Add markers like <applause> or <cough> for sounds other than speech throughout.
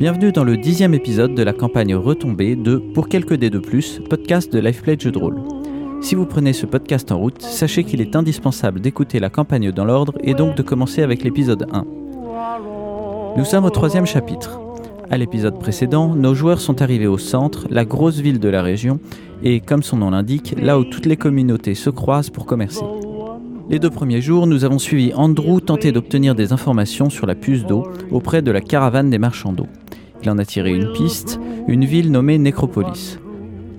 Bienvenue dans le dixième épisode de la campagne retombée de Pour quelques dés de plus, podcast de Lifeplay de jeu de rôle. Si vous prenez ce podcast en route, sachez qu'il est indispensable d'écouter la campagne dans l'ordre et donc de commencer avec l'épisode 1. Nous sommes au troisième chapitre. À l'épisode précédent, nos joueurs sont arrivés au centre, la grosse ville de la région, et comme son nom l'indique, là où toutes les communautés se croisent pour commercer. Les deux premiers jours, nous avons suivi Andrew tenter d'obtenir des informations sur la puce d'eau auprès de la caravane des marchands d'eau. Il en a tiré une piste, une ville nommée Necropolis.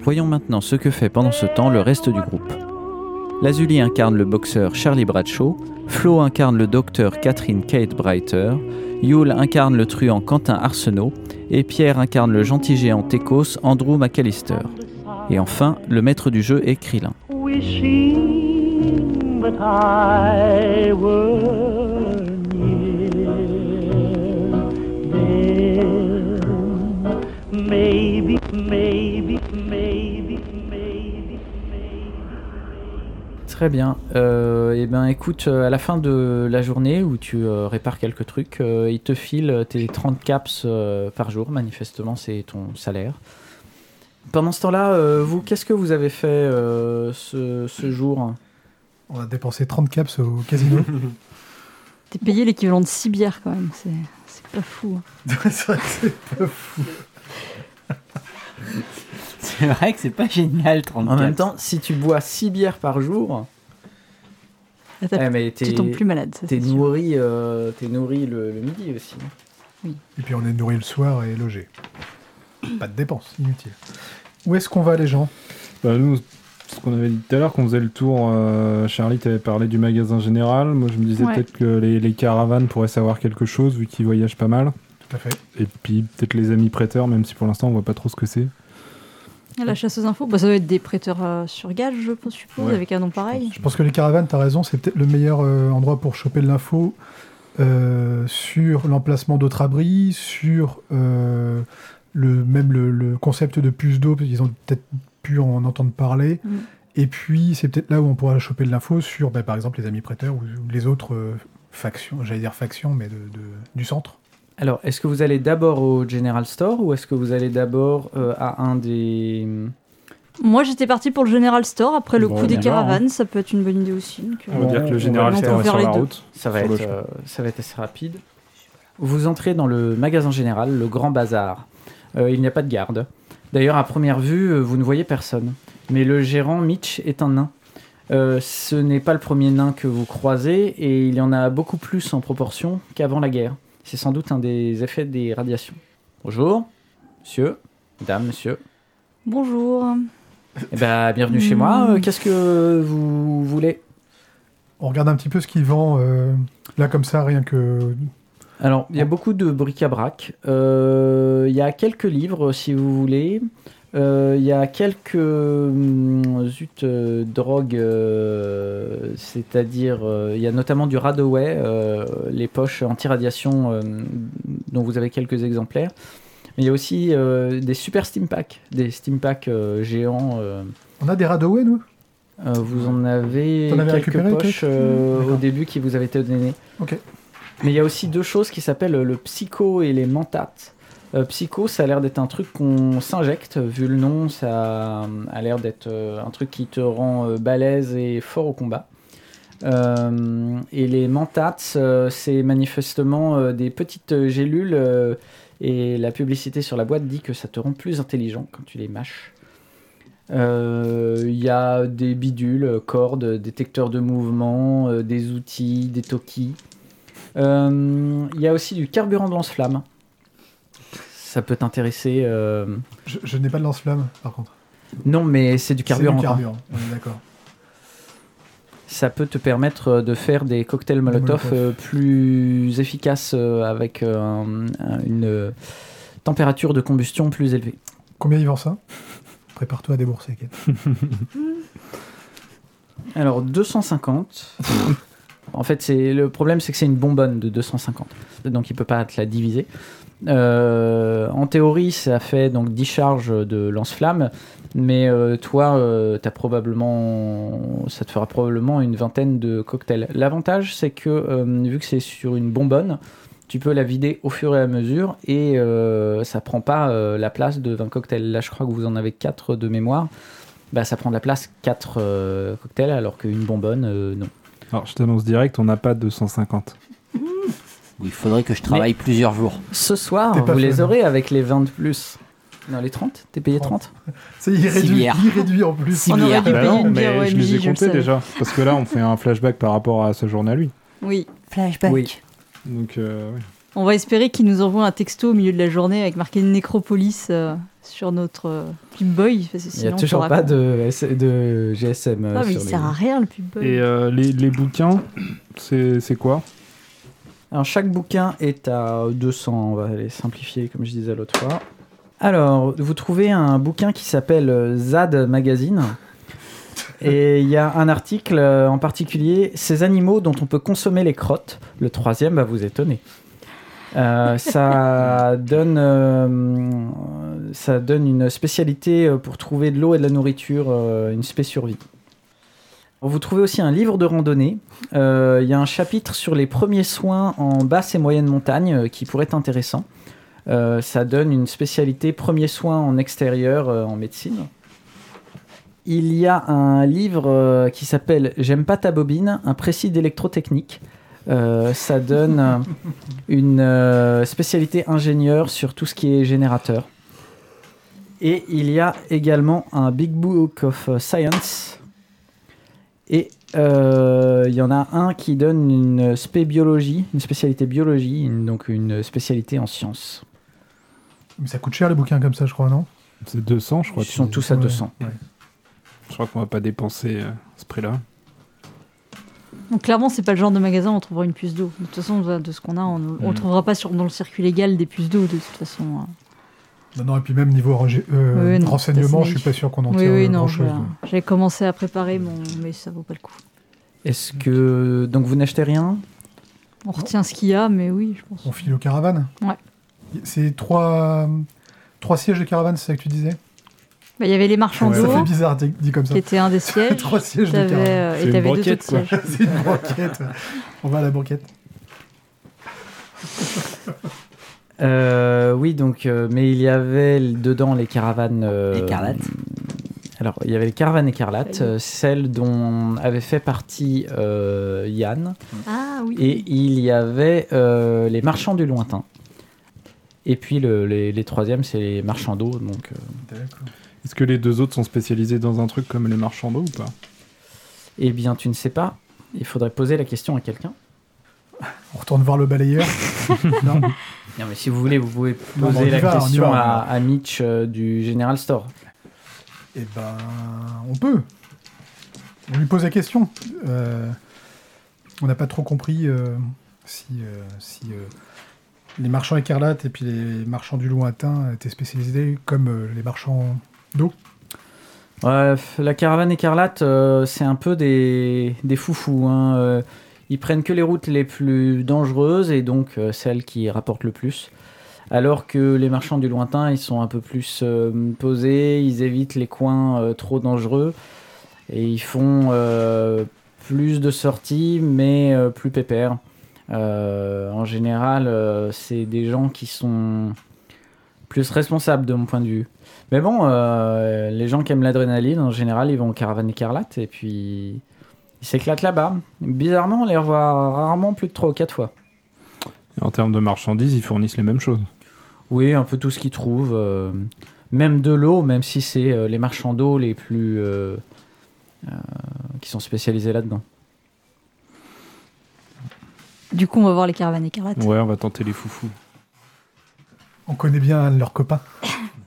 Voyons maintenant ce que fait pendant ce temps le reste du groupe. Lazuli incarne le boxeur Charlie Bradshaw, Flo incarne le docteur Catherine Kate Breiter, Yule incarne le truand Quentin Arsenault et Pierre incarne le gentil géant Tekos Andrew McAllister. Et enfin, le maître du jeu est Krillin. Très bien. Euh, et eh ben écoute, euh, à la fin de la journée où tu euh, répares quelques trucs, euh, il te file tes 30 caps euh, par jour, manifestement c'est ton salaire. Pendant ce temps-là, euh, vous, qu'est-ce que vous avez fait euh, ce, ce jour? On a dépensé 30 caps au casino. <laughs> T'es payé l'équivalent de 6 bières quand même, c'est pas fou. hein. <laughs> c'est pas fou. <laughs> <laughs> C'est vrai que c'est pas génial, 34. En même temps, si tu bois 6 bières par jour, t'as- eh, mais tu tombes plus malade. ça, t'es nourri, euh, t'es nourri le, le midi aussi. Et puis on est nourri le soir et logé. Pas de dépenses, inutile. Où est-ce qu'on va les gens? Bah, nous, ce qu'on avait dit tout à l'heure, qu'on faisait le tour, euh, Charlie t'avait parlé du magasin général. Moi, je me disais Ouais. peut-être que les, les caravanes pourraient savoir quelque chose, vu qu'ils voyagent pas mal. Tout à fait. Et puis, peut-être les amis prêteurs, même si pour l'instant, on voit pas trop ce que c'est. La chasse aux infos, bah, ça doit être des prêteurs euh, sur gage, je suppose, Ouais, avec un nom pareil. Je pense que les caravanes, t'as raison, c'est peut-être le meilleur euh, endroit pour choper de l'info euh, sur l'emplacement d'autres abris, sur le, même le, le concept de puce d'eau, parce qu'ils ont peut-être pu en entendre parler. Mm. Et puis, c'est peut-être là où on pourra choper de l'info sur, bah, par exemple, les amis prêteurs ou, ou les autres factions, j'allais dire factions, mais de, de- du centre. Alors, est-ce que vous allez d'abord au General Store ou est-ce que vous allez d'abord euh, à un des... Moi, j'étais parti pour le General Store après le Bon, coup des caravanes, ça peut être une bonne idée aussi. donc, euh, On va dire que le peut Store est sur la deux. route. Ça va, être, euh, ça va être assez rapide. Vous entrez dans le magasin général, le Grand Bazar. Euh, il n'y a pas de garde. D'ailleurs, à première vue, euh, vous ne voyez personne. Mais le gérant Mitch est un nain. Euh, ce n'est pas le premier nain que vous croisez et il y en a beaucoup plus en proportion qu'avant la guerre. C'est sans doute un des effets des radiations. Bonjour, monsieur, madame, monsieur. Bonjour. Eh ben, bienvenue chez moi. Euh, Qu'est-ce que vous voulez? On regarde un petit peu ce qu'ils vendent euh, là comme ça, rien que. Alors, il y a beaucoup de bric-à-brac. Euh, Il y a quelques livres, si vous voulez. Euh, Il y a quelques hum, zut, euh, drogues, euh, c'est-à-dire, euh, il y a notamment du Radaway, les poches anti-radiation dont vous avez quelques exemplaires. Mais il y a aussi des super steam packs, des steam packs géants. On a des Radaway, nous? Vous en avez avais quelques récupéré, poches au début qui vous avaient été données. Ok. Mais il y a aussi deux choses qui s'appellent le psycho et les mentates. Euh, psycho, ça a l'air d'être un truc qu'on s'injecte, vu le nom, ça a l'air d'être euh, un truc qui te rend euh, balèze et fort au combat. Et les mentates, euh, c'est manifestement des petites gélules, et la publicité sur la boîte dit que ça te rend plus intelligent quand tu les mâches. Il y a des bidules, cordes, détecteurs de mouvement, des outils, des tokis. Il y a aussi du carburant de lance-flamme. Ça peut t'intéresser. euh, Je, je n'ai pas de lance-flamme, par contre. Non, mais c'est du carburant. C'est du carburant, on est d'accord. Ça peut te permettre euh, de faire des cocktails Molotov Molotov. euh, plus efficaces avec un- un- une température de combustion plus élevée. Combien ils vendent ça? Prépare-toi à débourser. <laughs> Alors 250. en fait, c'est le problème, c'est que c'est une bonbonne de 250, donc il peut pas te la diviser. Euh, en théorie, ça fait donc 10 charges de lance-flamme, mais euh, toi, euh, t'as probablement, ça te fera probablement une vingtaine de cocktails. L'avantage, c'est que vu que c'est sur une bonbonne, tu peux la vider au fur et à mesure et euh, ça prend pas la place de 20 cocktails. Là, je crois que vous en avez 4 de mémoire. Bah, ça prend la place 4 euh, cocktails alors qu'une bonbonne, non. Alors, je t'annonce direct, on n'a pas 250. Il faudrait que je travaille plusieurs jours. Ce soir, vous les aurez avec les 20 de plus. Non, les 30 T'es payé 30 <laughs> C'est il réduit, bières. il réduit en plus. On aurait dû Bah payer non, une bière mais je les ai comptés déjà. Parce que là, on fait un flashback par rapport à ce journée à lui. Oui. Flashback. Oui. Donc, euh, oui. On va espérer qu'il nous envoie un texto au milieu de la journée avec marqué Nécropolis euh, sur notre euh, pub boy. parce que Il n'y a toujours pas de, GSM. euh, Ah, mais il sur les- sert à rien le pub boy. Et euh, les, les bouquins, c'est quoi? Alors, chaque bouquin est à 200, on va les simplifier comme je disais l'autre fois. Alors, vous trouvez un bouquin qui s'appelle euh, Zad Magazine. Et il y a un article euh, en particulier, Ces animaux dont on peut consommer les crottes. Le troisième va vous étonner. Euh, ça, <laughs> donne, euh, ça donne une spécialité pour trouver de l'eau et de la nourriture, euh, une spé survie. Vous trouvez aussi un livre de randonnée. Euh, Il y a un chapitre sur les premiers soins en basse et moyenne montagne euh, qui pourrait être intéressant. Euh, ça donne une spécialité premiers soins en extérieur en médecine. Il y a un livre qui s'appelle J'aime pas ta bobine, un précis d'électrotechnique. Ça donne une spécialité ingénieur sur tout ce qui est générateur. Et il y a également un Big Book of Science. Et euh, il y en a un qui donne une spé biologie, une spécialité biologie, une- donc une spécialité en sciences. Mais ça coûte cher les bouquins comme ça, je crois, non? C'est 200, je Ils crois. tu sont tous à Ouais, 200. ouais. Je crois qu'on va pas dépenser euh, ce prix-là. Donc clairement, c'est pas le genre de magasin où on trouvera une puce d'eau. De toute façon, de ce qu'on a, on ne Mm. trouvera pas sur, dans le circuit légal des puces d'eau de toute façon. Non, non, et puis même niveau euh, Oui, non, renseignement, je suis pas sûr qu'on en Oui, tire oui, euh, non. grand-chose. voilà. J'avais commencé à préparer, mon... mais ça vaut pas le coup. Est-ce que donc vous n'achetez rien? On retient ce qu'il y a, mais oui, je pense. On file aux caravanes? Ouais. C'est trois, trois sièges de caravane, c'est ça que tu disais? Bah, Il y avait les marchands Ouais, Ça d'eau, fait bizarre dit dit comme ça. qui était un des sièges. <laughs> trois sièges de caravane. euh, et t'avais deux autres sièges. <laughs> C'est une banquette. On va à la banquette. <laughs> Euh, Oui, donc, euh, mais il y avait dedans les caravanes. euh, Écarlates. Alors, il y avait les caravanes écarlates, Oui. euh, celles dont avait fait partie euh, Yann. Ah oui. Et il y avait euh, les marchands du lointain. Et puis le- les, les troisièmes, c'est les marchands d'eau. Donc, euh, D'accord. Est-ce que les deux autres sont spécialisés dans un truc comme les marchands d'eau ou pas? Eh bien, tu ne sais pas. Il faudrait poser la question à quelqu'un. On retourne voir le balayeur. <laughs> non? Non, mais si vous voulez, vous pouvez poser la va, question va. à, à Mitch euh, du General Store. Eh ben, on peut. On lui pose la question. Euh, on n'a pas trop compris euh, si, si les marchands écarlates et puis les marchands du lointain étaient spécialisés comme les marchands d'eau. Ouais, la caravane écarlate, c'est un peu des, des foufous. hein. Ils prennent que les routes les plus dangereuses et donc euh, celles qui rapportent le plus. Alors que les marchands du lointain, ils sont un peu plus euh, posés, ils évitent les coins euh, trop dangereux et ils font plus de sorties mais plus pépères. En général, c'est des gens qui sont plus responsables de mon point de vue. Mais bon, les gens qui aiment l'adrénaline, en général, ils vont au caravane écarlate et puis ils s'éclatent là-bas. Bizarrement, on les revoit rarement plus de 3 ou 4 fois. Et En termes de marchandises, ils fournissent les mêmes choses. Oui, un peu tout ce qu'ils trouvent. euh, même de l'eau, même si c'est euh, les marchands d'eau les plus. euh, euh, qui sont spécialisés là-dedans. Du coup, on va voir les caravanes écarlates. Ouais, on va tenter les foufous. On connaît bien leurs copains. <laughs>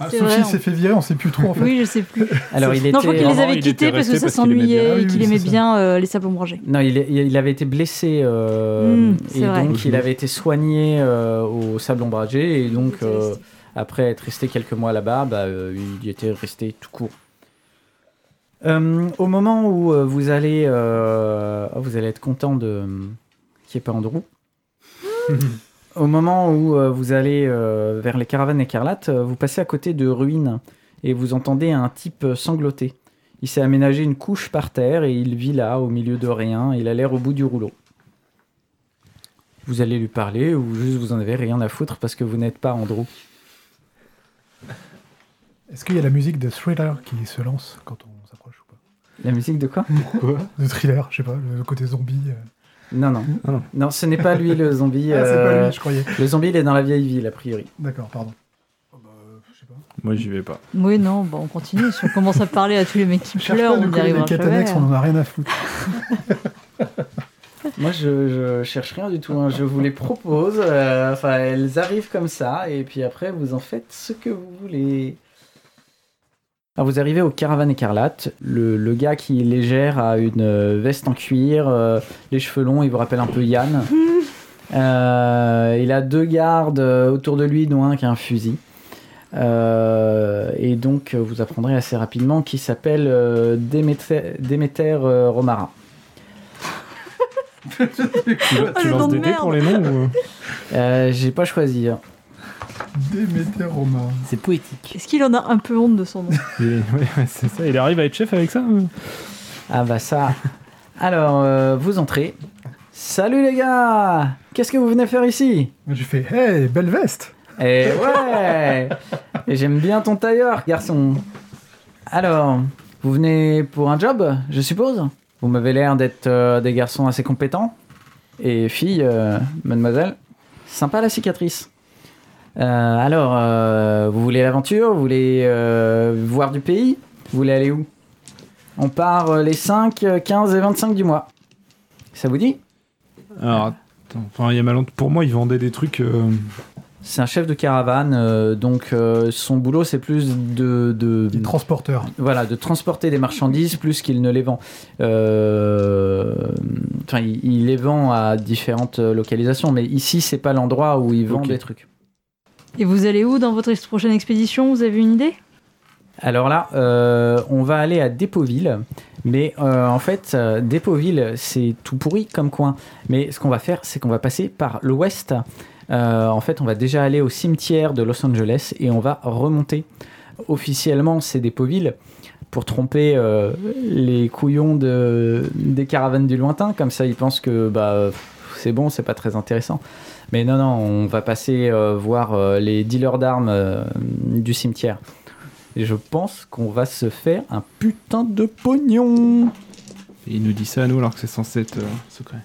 Ah, Sophie vrai, on- s'est fait virer, on sait plus trop en <laughs> fait. Oui, je sais plus. Alors, il était. non, je crois qu'il les avait quittés parce que ça parce qu'il aimait bien. s'ennuyait Ah oui, et qu'il aimait bien euh, les sables ombragés. Non, il, avait été blessé euh, Mm, c'est et vrai. donc il avait été soigné euh, au sable ombragé et donc euh, resté. après être resté quelques mois là-bas, bah, euh, il y était resté tout court. Euh, au moment où euh, vous allez, vous allez être content de qui est pas Andrew. <laughs> au moment où euh, vous allez euh, vers les caravanes écarlates, euh, vous passez à côté de ruines et vous entendez un type sangloter. Il s'est aménagé une couche par terre et il vit là, au milieu de rien. Il a l'air au bout du rouleau. vous allez lui parler ou juste vous en avez rien à foutre parce que vous n'êtes pas Andrew? Est-ce qu'il y a la musique de Thriller qui se lance quand on s'approche ou pas? La musique de quoi? Quoi De Thriller, je sais pas, le côté zombie. euh. Non, non. Ah non. Non, ce n'est pas lui le zombie. Ah, c'est euh, pas lui, je croyais. Le zombie, il est dans la vieille ville, a priori. D'accord, pardon. Oh, bah, je sais pas. Moi, j'y vais pas. Oui, non, bah, on continue. Si on commence à parler à tous les mecs qui pleurent, on y arrivera jamais. annexes, on en a rien à foutre. <laughs> Moi, je, je cherche rien du tout. hein. Je vous les propose. euh, elles arrivent comme ça, et puis après, vous en faites ce que vous voulez. Alors, vous arrivez au Caravane Écarlate. Le, le gars qui les gère a une euh, veste en cuir, euh, les cheveux longs, il vous rappelle un peu Yann. <laughs> Euh, il a deux gardes autour de lui, dont un qui a un fusil. Euh, et donc, vous apprendrez assez rapidement qu'il s'appelle euh, Déméter, Déméter, euh, Romara. <laughs> Tu, Ah, lances de des dés pour les noms ou... Euh, J'ai pas choisi. hein. Déméter Romain. C'est poétique. Est-ce qu'il en a un peu honte de son nom? <laughs> Ouais, ouais, c'est ça. Il arrive à être chef avec ça euh Ah bah ça. Alors, euh, vous entrez. Salut les gars Qu'est-ce que vous venez faire ici? J'ai fait Hey, belle veste Eh ouais Et j'aime bien ton tailleur, garçon. Alors, vous venez pour un job, je suppose? Vous m'avez l'air d'être euh, des garçons assez compétents. Et fille, euh, mademoiselle, sympa la cicatrice. Euh, alors, euh, vous voulez l'aventure? Vous voulez euh, voir du pays? Vous voulez aller où? On part euh, les 5, euh, 15 et 25 du mois. Ça vous dit? Alors, attends. Enfin, il y a mal... Pour moi, ils vendaient des trucs. euh, C'est un chef de caravane, euh, donc euh, son boulot c'est plus de, de Il est transporteur. voilà de transporter des marchandises plus qu'il ne les vend. Euh, Enfin, il, il les vend à différentes localisations, mais ici c'est pas l'endroit où il vend des trucs. Et vous allez où dans votre prochaine expédition? Vous avez une idée? Alors là, euh, on va aller à Dépoville, mais euh, en fait, euh, c'est tout pourri comme coin. Mais ce qu'on va faire, c'est qu'on va passer par l'ouest. Euh, en fait, on va déjà aller au cimetière de Los Angeles et on va remonter. Officiellement, c'est Dépoville pour tromper les couillons de, des caravanes du lointain. Comme ça, ils pensent que bah, c'est bon, c'est pas très intéressant. Mais non, non, on va passer euh, voir euh, les dealers d'armes euh, du cimetière. Et je pense qu'on va se faire un putain de pognon. Et il nous dit ça à nous alors que c'est censé être euh, secret.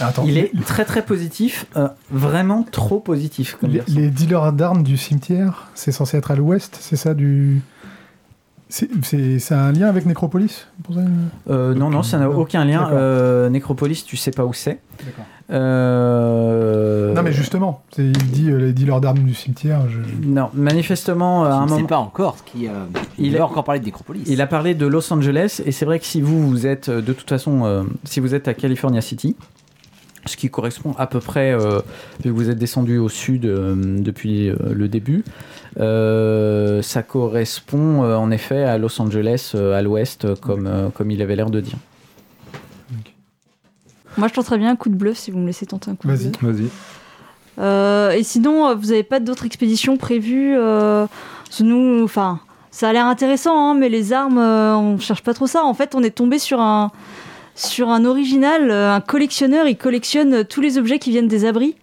Attends, Il est très très positif, euh, vraiment trop positif comme les, dealers d'armes du cimetière, c'est censé être à l'ouest, c'est ça du. C'est un lien avec Necropolis pour ça Euh, non, non, ça n'a aucun lien. Euh, Nécropolis, tu sais pas où c'est. Euh, Non, mais justement, il dit euh, les dealers d'armes du cimetière. Je... Non, manifestement, à Je un moment. pas encore ce qui. Euh, Il il a- encore parler de Necropolis. Il a parlé de Los Angeles et c'est vrai que si vous, vous êtes euh, de toute façon, euh, si vous êtes à California City, ce qui correspond à peu près, euh, vu que vous êtes descendu au sud euh, depuis euh, le début, euh, ça correspond euh, en effet à Los Angeles euh, à l'ouest, euh, comme, euh, comme il avait l'air de dire. Moi, je tenterais bien un coup de bluff si vous me laissez tenter un coup de Vas-y. bluff. Vas-y. Euh, et sinon, euh, vous n'avez pas d'autres expéditions prévues euh, nous, enfin, ça a l'air intéressant, hein, mais les armes, on cherche pas trop ça. En fait, on est tombé sur un sur un original, un collectionneur. Il collectionne tous les objets qui viennent des abris.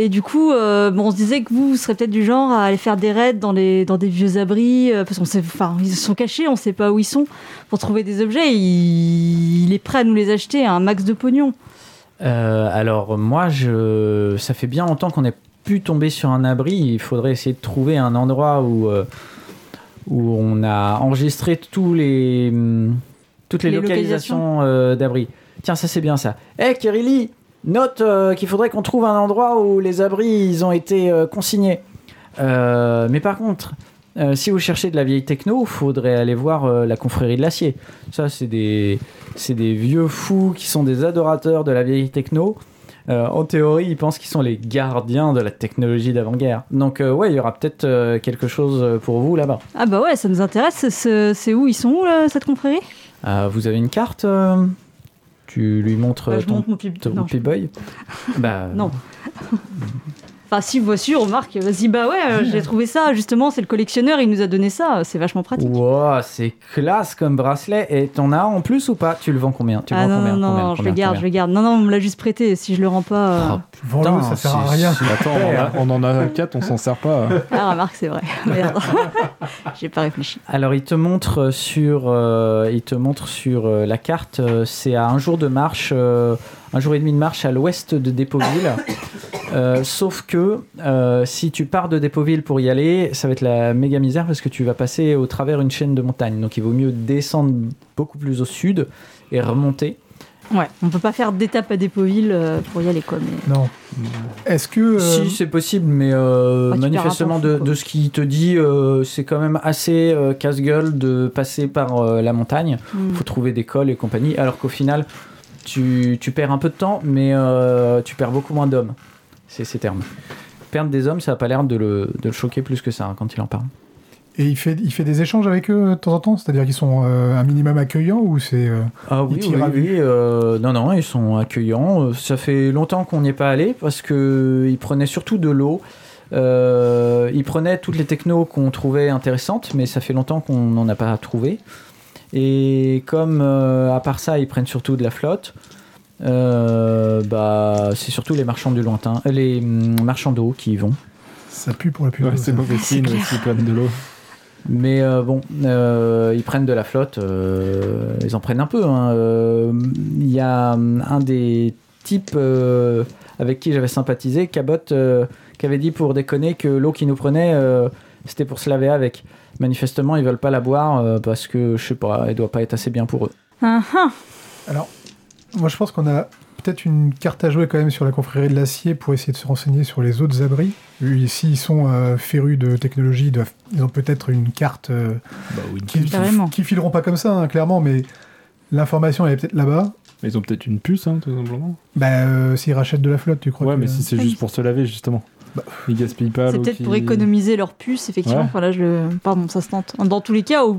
Et du coup, euh, bon, on se disait que vous, vous serez peut-être du genre à aller faire des raids dans les dans des vieux abris, euh, parce qu'on sait, enfin, ils sont cachés, on sait pas où ils sont, pour trouver des objets. Il, il est prêt à nous les acheter à un max de pognon. Euh, alors moi, je, ça fait bien longtemps qu'on n'est plus tombé sur un abri. Il faudrait essayer de trouver un endroit où, euh, où on a enregistré tous les, toutes les, Les localisations euh, d'abri. Tiens, ça c'est bien ça. Eh, Kirili, note euh, qu'il faudrait qu'on trouve un endroit où les abris ils ont été euh, consignés. Euh, mais par contre, si vous cherchez de la vieille techno, faudrait aller voir la confrérie de l'acier. Ça, c'est des, c'est des vieux fous qui sont des adorateurs de la vieille techno. En théorie, ils pensent qu'ils sont les gardiens de la technologie d'avant-guerre. Donc, ouais, il y aura peut-être quelque chose pour vous là-bas. Ah bah ouais, ça nous intéresse. C'est- où? Ils sont où là, cette confrérie? Vous avez une carte Tu lui montres Bah, euh, Je ton, monte mon pub. ton non, je- P-Boy <laughs> Bah, Non. Enfin, si, voici, remarque, vas-y, bah ouais, euh, j'ai trouvé ça, justement, c'est le collectionneur, il nous a donné ça, c'est vachement pratique. Wow, c'est classe comme bracelet. Et t'en as en plus ou pas? Tu le vends combien? Tu le ah vends non, combien? non, Combien non, je le garde, je le garde. Non, non, on me l'a juste prêté, si je le rends pas... euh, Vends-le, putain, ça sert à rien. Attends, on, en a- on en a 4, on s'en sert pas. Ah, remarque, c'est vrai. <laughs> Merde. <laughs> j'ai pas réfléchi. Alors, il te montre sur, euh, il te montre sur euh, la carte, c'est à un jour de marche, euh, un jour et demi de marche à l'ouest de Dépoville. Euh, sauf que euh, si tu pars de Dépoville pour y aller, ça va être la méga misère parce que tu vas passer au travers une chaîne de montagnes. Donc, il vaut mieux descendre beaucoup plus au sud et remonter. Ouais, on peut pas faire d'étape à Dépoville euh, pour y aller, quoi. Mais... Non. Est-ce que. euh, Si, c'est possible, mais tu manifestement, perds un de, fou, ce qu'il te dit, euh, c'est quand même assez euh, casse-gueule de passer par euh, la montagne. Hmm. faut trouver des cols et compagnie, alors qu'au final, tu, tu perds un peu de temps, mais euh, tu perds beaucoup moins d'hommes. C'est ces termes. Perdre des hommes, ça n'a pas l'air de le, de le choquer plus que ça hein, quand il en parle. Et il fait, il fait des échanges avec eux de temps en temps? C'est-à-dire qu'ils sont euh, un minimum accueillants ou c'est. euh, Ah oui, oui, euh, non, non, ils sont accueillants. Ça fait longtemps qu'on n'y est pas allé parce que ils prenaient surtout de l'eau. Ils prenaient toutes les technos qu'on trouvait intéressantes, mais ça fait longtemps qu'on n'en a pas trouvé. Et comme à part ça, ils prennent surtout de la flotte. Euh, bah, c'est surtout les marchands du lointain, euh, les hum, marchands d'eau qui y vont. Ça pue pour la pub. Ouais, c'est mauvais signe clair. aussi, plein de l'eau. Mais euh, bon, euh, ils prennent de la flotte, euh, ils en prennent un peu. hein. Euh, Il y a hum, un des types euh, avec qui j'avais sympathisé, Cabot, euh, qui avait dit pour déconner que l'eau qu'ils nous prenaient, euh, c'était pour se laver avec. Manifestement, ils veulent pas la boire euh, parce que, je sais pas, elle doit pas être assez bien pour eux. Ah, ah. Alors, moi je pense qu'on a peut-être une carte à jouer quand même sur la confrérie de l'acier pour essayer de se renseigner sur les autres abris. S'ils sont euh, férus de technologie, ils, doivent- ils ont peut-être une carte euh, Bah oui. qui, Carrément. qui fileront pas comme ça, hein, clairement, mais l'information elle est peut-être là-bas. Mais ils ont peut-être une puce, hein, tout simplement. Bah, euh, s'ils rachètent de la flotte, tu crois Ouais, que- mais si c'est juste pour se laver, justement. Bah, Ils gaspillent pas C'est peut-être qui- pour économiser leur puce, effectivement. Ouais. Enfin, là, je le... Pardon, ça se tente. Dans tous les cas, au,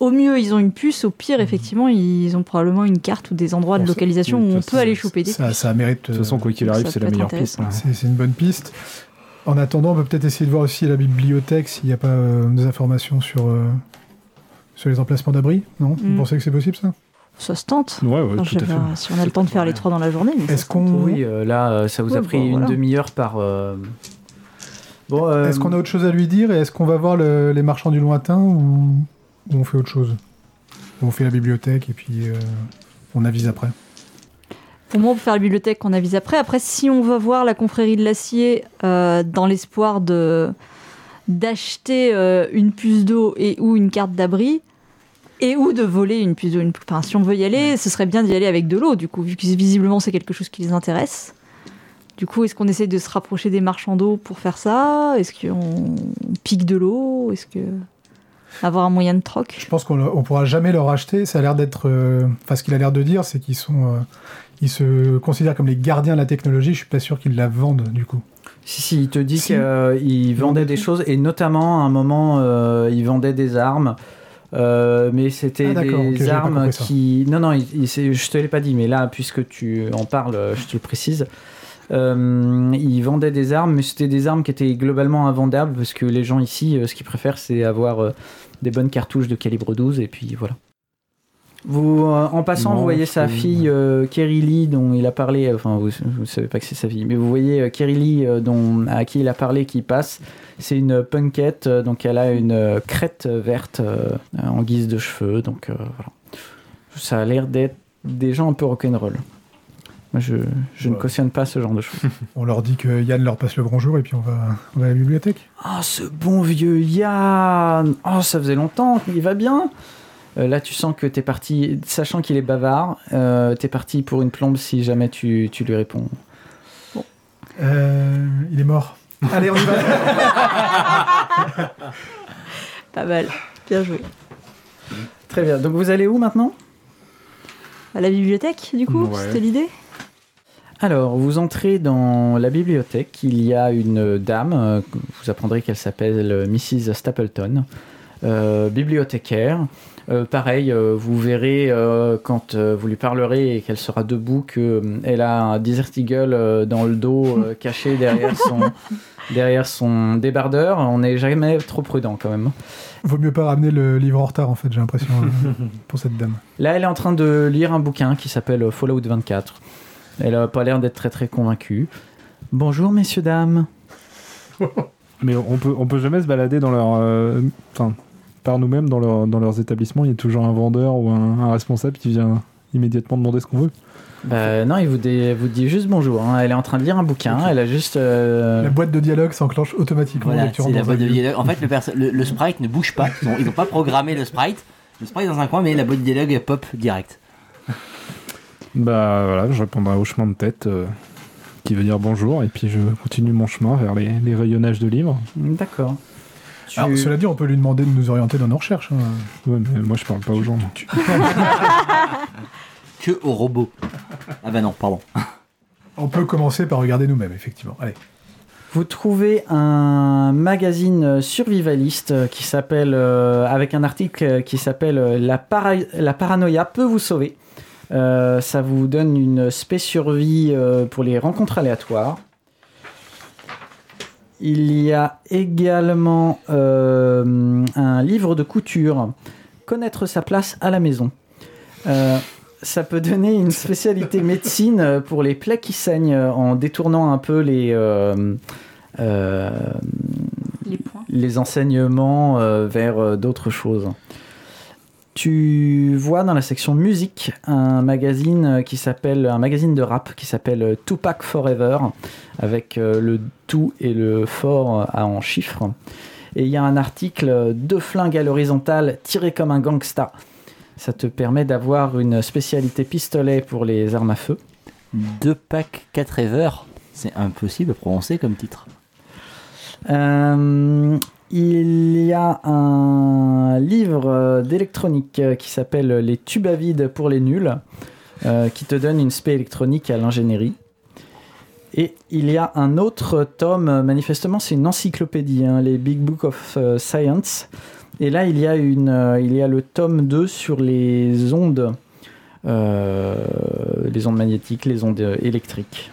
au mieux, ils ont une puce. Au pire, effectivement, ils ont probablement une carte ou des endroits de Bon, localisation où on peut aller choper des ça, ça mérite. De toute façon, quoi qu'il Ça arrive, c'est la meilleure piste. hein. C'est c'est une bonne piste. En attendant, on peut peut-être essayer de voir aussi à la bibliothèque s'il n'y a pas euh, des informations sur, euh, sur les emplacements d'abri. Non? Vous Mm. pensez que c'est possible ça? Ça se tente. Ouais, ouais, Enfin, tout je sais à fait. pas si on a le temps de faire les trois dans la journée. Est-ce qu'on Oui, euh, là, euh, ça vous a pris une voilà. demi-heure par. euh, Bon, euh, est-ce qu'on a autre chose à lui dire et est-ce qu'on va voir le- les marchands du lointain ou, ou on fait autre chose? On fait la bibliothèque et puis euh, on avise après. Pour moi, on peut faire la bibliothèque qu'on avise après. Après, si on va voir la confrérie de l'acier euh, dans l'espoir de d'acheter euh, une puce d'eau et ou une carte d'abri et ou de voler une puce. Une... Enfin, si on veut y aller, ce serait bien d'y aller avec de l'eau, du coup, vu que visiblement c'est quelque chose qui les intéresse. Du coup, est-ce qu'on essaie de se rapprocher des marchands d'eau pour faire ça? Est-ce qu'on pique de l'eau? Est-ce que avoir un moyen de troc? Je pense qu'on ne pourra jamais leur acheter. Ça a l'air d'être. euh, Enfin, ce qu'il a l'air de dire, c'est qu'ils sont. euh, ils se considèrent comme les gardiens de la technologie. Je suis pas sûr qu'ils la vendent du coup. Si, si, il te dit Si. qu'il vendait vendait des choses, et notamment à un moment, euh, il vendait des armes. Euh, mais c'était Ah, des armes qui. Non, non, il, il- c'est- je te l'ai pas dit, mais là, puisque tu en parles, je te le précise. Euh, il vendait des armes, mais c'était des armes qui étaient globalement invendables parce que les gens ici, euh, ce qu'ils préfèrent, c'est avoir des bonnes cartouches de calibre 12, et puis voilà. Vous, euh, en passant, Non, vous voyez sa fille euh, Kerry Lee, dont il a parlé. Enfin, vous, vous savez pas que c'est sa fille, mais vous voyez euh, Kerry Lee, euh, dont, à qui il a parlé, qui passe. C'est une punkette, euh, donc elle a une euh, crête verte euh, en guise de cheveux, donc euh, voilà. Ça a l'air d'être des gens un peu rock'n'roll. Moi, je, je ne cautionne pas ce genre de choses. <laughs> On leur dit que Yann leur passe le bonjour et puis on va, on va à la bibliothèque. Oh, ce bon vieux Yann Oh, ça faisait longtemps, il va bien Euh, Là, tu sens que t'es parti, sachant qu'il est bavard, euh, t'es parti pour une plombe si jamais tu, tu lui réponds. Euh, il est mort. <laughs> Allez, on y va. <laughs> Pas mal. Bien joué. Très bien, donc vous allez où maintenant? À la bibliothèque, du coup, Ouais. c'était l'idée? Alors, vous entrez dans la bibliothèque. Il y a une dame, vous apprendrez qu'elle s'appelle Mrs. Stapleton, euh, bibliothécaire. Euh, pareil, euh, vous verrez euh, quand euh, vous lui parlerez et qu'elle sera debout qu'elle a un Desert Eagle euh, dans le dos euh, <laughs> caché derrière son, derrière son débardeur. On n'est jamais trop prudent quand même. Vaut mieux pas ramener le livre en retard, en fait, j'ai l'impression, <laughs> euh, pour cette dame. Là, elle est en train de lire un bouquin qui s'appelle Fallout 24. Elle a pas l'air d'être très très convaincue. Bonjour messieurs, dames. <laughs> Mais on peut, on peut jamais se balader dans leur. euh, Enfin, par nous-mêmes dans, leur, dans leurs établissements. Il y a toujours un vendeur ou un, un responsable qui vient immédiatement demander ce qu'on veut. Bah non, il vous dit, vous dit juste bonjour. hein. Elle est en train de lire un bouquin. Elle a juste. euh, La boîte de dialogue s'enclenche automatiquement Voilà, la boîte de dialogue. En fait, le, perso- le, le sprite ne bouge pas. Ils ont, ils ont pas programmé le sprite. Le sprite est dans un coin, mais la boîte de dialogue pop direct. Bah voilà, je répondrai au chemin de tête euh, qui veut dire bonjour et puis je continue mon chemin vers les, les rayonnages de livres. D'accord. Tu- Alors, cela dit, on peut lui demander de nous orienter dans nos recherches. hein. Ouais, mais moi je parle pas aux gens. <laughs> Que au robot. Ah bah non, pardon. <laughs> On peut commencer par regarder nous-mêmes, effectivement. Allez. Vous trouvez un magazine survivaliste euh, qui s'appelle, euh, avec un article euh, qui s'appelle euh, la, para- la paranoïa peut vous sauver. Euh, ça vous donne une spé survie euh, pour les rencontres aléatoires. Il y a également euh, un livre de couture, Connaître sa place à la maison. Euh, ça peut donner une spécialité <laughs> médecine pour les plaies qui saignent euh, en détournant un peu les, euh, euh, Les enseignements euh, vers euh, d'autres choses. Tu vois dans la section musique un magazine euh, qui s'appelle un magazine de rap qui s'appelle euh, Tupac Forever avec euh, le tout et le fort en chiffres. Et il y a un article deux flingues à l'horizontale tiré comme un gangsta. Ça te permet d'avoir une spécialité pistolet pour les armes à feu. Deux packs 4 Ever. C'est impossible à prononcer comme titre. Euh, il y a un livre euh, d'électronique euh, qui s'appelle Les tubes à vide pour les nuls, euh, qui te donne une spé électronique à l'ingénierie. Et il y a un autre tome, manifestement c'est une encyclopédie, hein, les Big Book of Science. Et là il y a, une, il y a le tome 2 sur les ondes, les ondes magnétiques, les ondes électriques,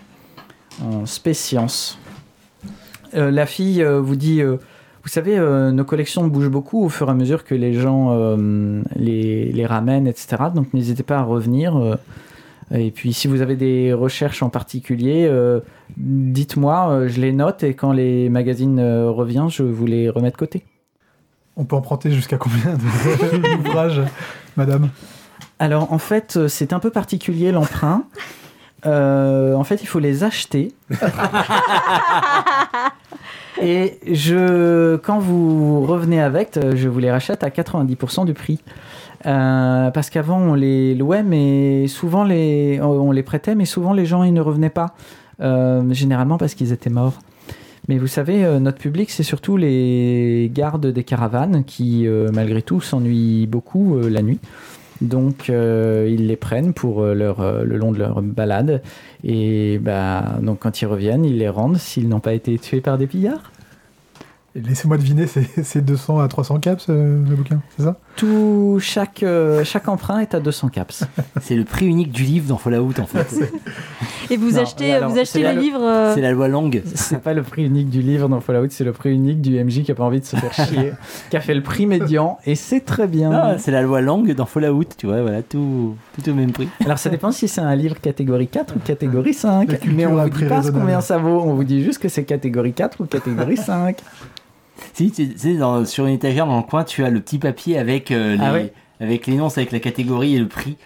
en spé science. La fille vous dit, vous savez, euh, nos collections bougent beaucoup au fur et à mesure que les gens euh, les, les ramènent, etc. Donc n'hésitez pas à revenir. euh, et puis si vous avez des recherches en particulier, euh, dites-moi, euh, je les note et quand les magazines euh, reviennent, je vous les remets de côté. On peut emprunter jusqu'à combien d'ouvrages, <laughs> madame? Alors en fait, c'est un peu particulier l'emprunt. Euh, en fait, il faut les acheter. <laughs> Et je, quand vous revenez avec, euh, je vous les rachète à 90% du prix. Euh, parce qu'avant, on les louait, mais souvent, les, on les prêtait, mais souvent, les gens, ils ne revenaient pas. Euh, généralement parce qu'ils étaient morts. Mais vous savez, notre public, c'est surtout les gardes des caravanes qui, malgré tout, s'ennuient beaucoup la nuit. Donc, euh, ils les prennent pour euh, leur, euh, le long de leur balade. Et bah, donc, quand ils reviennent, ils les rendent s'ils n'ont pas été tués par des pillards. Laissez-moi deviner, c'est <laughs> c'est 200 à 300 caps, euh, le bouquin, c'est ça? Tout, chaque, euh, chaque emprunt est à 200 caps. <laughs> C'est le prix unique du livre dans Fallout en fait. <laughs> Et vous Non, achetez, alors, vous achetez la- livres. euh, C'est la loi longue. C'est pas le prix unique du livre dans Fallout, c'est le prix unique du MJ qui a pas envie de se faire chier, qui a fait le prix médian, et c'est très bien. Ah, c'est la loi longue dans Fallout, tu vois, voilà, tout, tout au même prix. Alors ça dépend si c'est un livre catégorie 4 ou catégorie 5. La culture Mais on vous prix dit pas raisonnable. combien ça vaut, on vous dit juste que c'est catégorie 4 ou catégorie 5. Si, tu sais, dans- sur une étagère dans le coin, tu as le petit papier avec euh, les, Ah ouais avec l'énonce, avec la catégorie et le prix.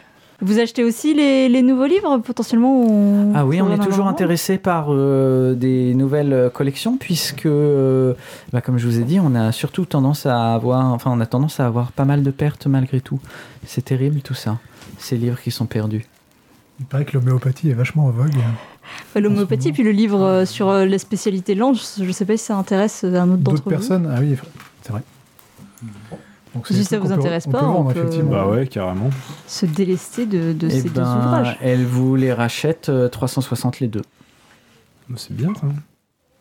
Vous achetez aussi les, les nouveaux livres potentiellement on... Ah oui, on est toujours intéressé par euh, des nouvelles euh, collections puisque, euh, bah, comme je vous ai dit, on a surtout tendance à avoir, enfin, on a tendance à avoir pas mal de pertes malgré tout. C'est terrible tout ça, ces livres qui sont perdus. Il paraît que l'homéopathie est vachement en vogue. L'homéopathie, puis le livre euh, sur euh, les spécialités langues, je sais pas si ça intéresse euh, un autre D'autres d'entre vous. personnes Ah oui, c'est vrai. Donc, Si ça trucs vous peut- intéresse on pas, peut vendre, on peut- effectivement. Bah ouais, carrément. Se délester de, de Eh ces deux ben, ouvrages. elle vous les rachète euh, 360 les deux. C'est bien ça.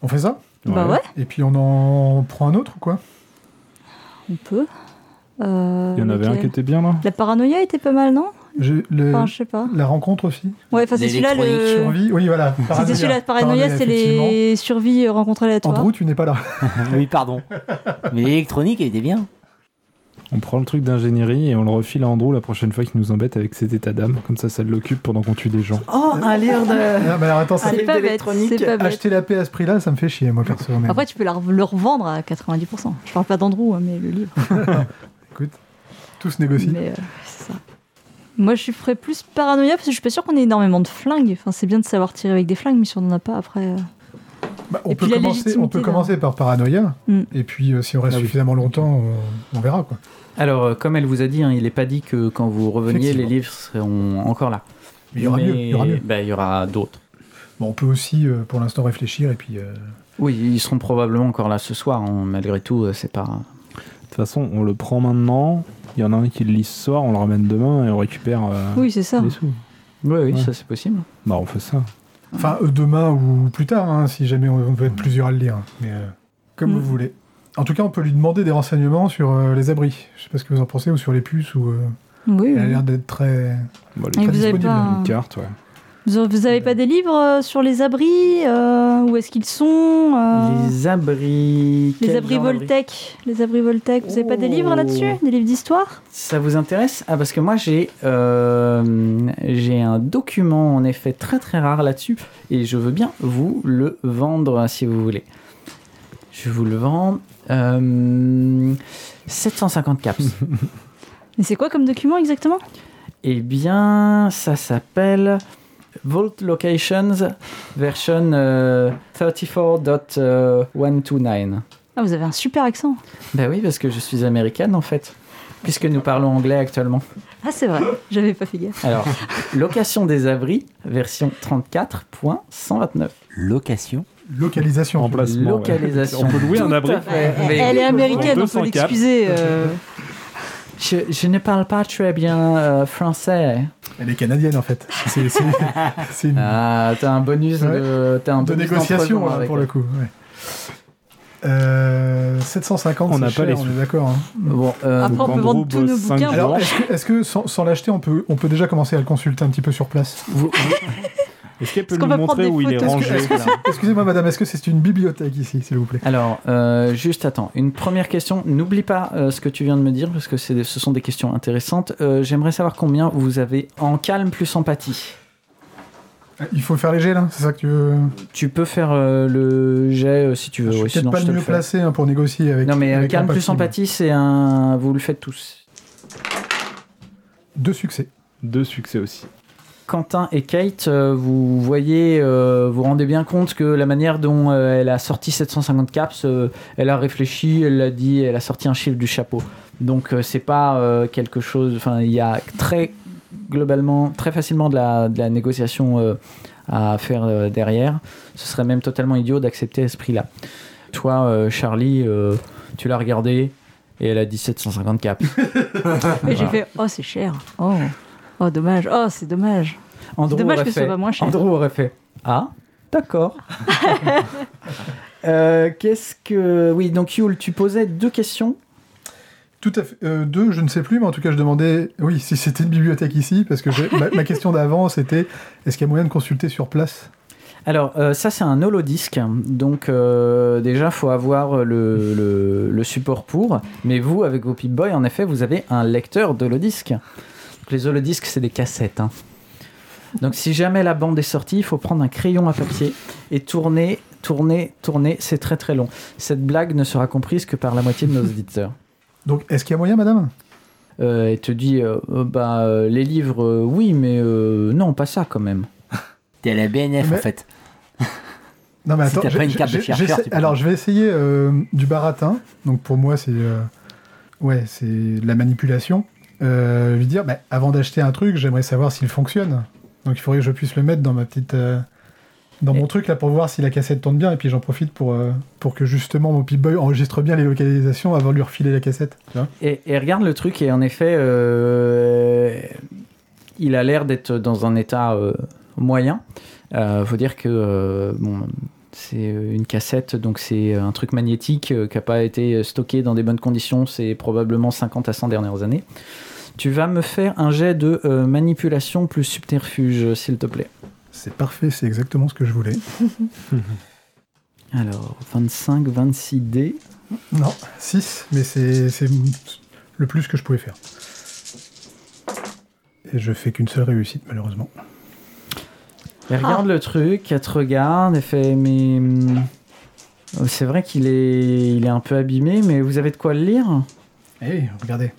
On fait ça? Bah ouais, Et puis on en prend un autre ou quoi? On peut. Euh, Il y en avait un qui était bien là? La paranoïa était pas mal, non? J'ai- le- Enfin, je sais pas. La rencontre aussi. Ouais, enfin, c'est celui-là le. Survie. Oui, voilà. C'était celui-là, paranoïa, c'est les survies euh, rencontres aléatoires. Andrew, tu n'es pas là. <laughs> oui, pardon. Mais l'électronique, elle était bien. On prend le truc d'ingénierie et on le refile à Andrew la prochaine fois qu'il nous embête avec cet état d'âme. Comme ça, ça l'occupe pendant qu'on tue des gens. Oh, un livre de. Ah, mais alors attends, ça pas bête, d'électronique, c'est pas bête. acheter la paix à ce prix-là, ça me fait chier, moi, perso. mais Après, tu peux la- le revendre à 90%. Je parle pas d'Andrew, hein, mais le livre. <laughs> écoute, tout se négocie. Mais euh, c'est ça. Moi, je ferais plus paranoïa parce que je suis pas sûr qu'on ait énormément de flingues. Enfin, c'est bien de savoir tirer avec des flingues, mais si on en a pas après. euh, Bah, on, Et peut puis la commencer, on légitimité, peut là. commencer par paranoïa, Mm. et puis euh, si on reste Ah oui. suffisamment longtemps, on, on verra. Quoi. Alors, euh, comme elle vous a dit, hein, il n'est pas dit que quand vous reveniez, les Effectivement. livres seront encore là. Mais il y aura mieux. Il y aura mieux. bah, il y aura d'autres. Bon, on peut aussi, euh, pour l'instant, réfléchir, et puis... euh, Oui, ils seront probablement encore là ce soir. hein, Malgré tout, euh, c'est pas. De toute façon, on le prend maintenant. Il y en a un qui le lit ce soir, on le ramène demain et on récupère euh, Oui, c'est ça. les sous. Oui, oui, Ouais. ça c'est possible. Bah, on fait ça. Enfin, euh, demain ou plus tard, hein, si jamais on, peut être plusieurs à le lire. Mais euh, comme Mm. vous voulez. En tout cas, on peut lui demander des renseignements sur euh, les abris. Je sais pas ce que vous en pensez, ou sur les puces, ou... euh, Oui. elle a oui. l'air d'être très... Bah, Et les vous avez disponible, pas. un- une carte, ouais. Vous vous avez pas des livres euh, sur les abris euh, Où est-ce qu'ils sont euh, Les abris. les abris Voltec. Les abris Voltec. Vous avez pas des livres Oh. là-dessus? Des livres d'histoire? Ça vous intéresse? Ah, parce que moi j'ai euh, j'ai un document en effet très très rare là-dessus et je veux bien vous le vendre si vous voulez. Je vous le vends. euh, 750 caps. <laughs> Mais c'est quoi comme document exactement? Eh bien, ça s'appelle Vault Locations version euh, 34.129. Ah, vous avez un super accent. Ben oui, parce que je suis américaine en fait, puisque nous parlons anglais actuellement. Ah, c'est vrai. J'avais pas fait gaffe. Alors, location des abris, version 34.129. Location. Localisation. Emplacement. ouais. Localisation. On peut louer un abri. à fait. Mais Elle est américaine, on 200 peut l'excuser. euh. je, je ne parle pas très bien euh, français. Elle est canadienne, en fait. C'est c'est- <laughs> c'est une Ah, t'as un bonus Ouais. de, t'as un de bonus négociation, d'entrevue hein, pour elle. le coup. ouais. Euh, 750, On n'a pas les on sous. est d'accord. hein. Bon, euh, Après, on peut vendre tous nos bouquins. Alors, est-ce que, est-ce que sans, sans l'acheter, on peut, on peut déjà commencer à le consulter un petit peu sur place? Vous- Est-ce qu'elle peut nous montrer où il est rangé Excusez-moi, madame, est-ce que c'est une bibliothèque ici, s'il vous plaît Alors, euh, juste attends, une première question. N'oublie pas euh, ce que tu viens de me dire, parce que c'est- ce sont des questions intéressantes. Euh, J'aimerais savoir combien vous avez en calme plus empathie. Il faut faire léger, là C'est ça que tu veux Tu peux faire euh, le jet euh, si tu veux. Je suis ouais, peut-être sinon pas je te le mieux placé hein, pour négocier avec. Non, mais avec calme plus empathie, c'est un. Vous le faites tous. Deux succès. Deux succès aussi. Quentin et Kate, euh, vous voyez, euh, vous rendez bien compte que la manière dont euh, elle a sorti 750 caps, elle a réfléchi, elle l'a dit, elle a sorti un chiffre du chapeau. Donc c'est pas quelque chose. Enfin, il y a très globalement, très facilement de la, de la négociation à faire derrière. Ce serait même totalement idiot d'accepter à ce prix-là. Toi, Charlie, tu l'as regardé et elle a dit 750 caps. <laughs> Et j'ai fait Oh, c'est cher. Oh, oh dommage. Oh, c'est dommage. Andrew Dommage aurait que ce fait- soit moins cher. Andrew aurait fait Ah, d'accord. <laughs> Euh, Qu'est-ce que. Oui, donc Yul, tu posais deux questions. Tout à fait. Euh, deux, je ne sais plus, mais en tout cas, je demandais, oui, si c'était une bibliothèque ici, parce que j'ai- ma, ma question d'avant, c'était est-ce qu'il y a moyen de consulter sur place? Alors, euh, ça, c'est un holodisque. Donc, euh, déjà, faut avoir le, le- le support pour. Mais vous, avec vos Pip-Boy, en effet, vous avez un lecteur d'holodisque. Donc, les holodisques, c'est des cassettes. hein. Donc, si jamais la bande est sortie, il faut prendre un crayon à papier et tourner, tourner, tourner. C'est très, très long. Cette blague ne sera comprise que par la moitié de nos auditeurs. Donc, est-ce qu'il y a moyen, madame? Euh, et te dit euh, euh, bah euh, les livres euh, oui mais euh, non pas ça quand même T'es à la BNF Mais- en fait. <laughs> Non, mais <laughs> attends. t'as pas j'ai- une carte de j'ai- chercheur, j'essaie- tu peux Alors, je vais essayer euh, du baratin. Donc, pour moi, c'est. euh, ouais, c'est de la manipulation. Euh, lui dire, bah, avant d'acheter un truc, j'aimerais savoir s'il fonctionne. Donc, il faudrait que je puisse le mettre dans ma petite. euh, dans mon truc là pour voir si la cassette tourne bien et puis j'en profite pour, euh, pour que justement mon Pip-Boy enregistre bien les localisations avant de lui refiler la cassette. Tu vois et, et regarde le truc et en effet euh, il a l'air d'être dans un état moyen faut dire que bon C'est une cassette, donc c'est un truc magnétique qui n'a pas été stocké dans des bonnes conditions, c'est probablement 50 à 100 dernières années. Tu vas me faire un jet de euh, manipulation plus subterfuge, s'il te plaît. C'est parfait, c'est exactement ce que je voulais. <laughs> Alors, 25, 26 dés. Non, 6, mais c'est c'est le plus que je pouvais faire. Et je fais qu'une seule réussite, malheureusement. Elle regarde le truc, elle te regarde, elle fait Mais. hum, C'est vrai qu'il est, il est un peu abîmé, mais vous avez de quoi le lire? Hé, regardez.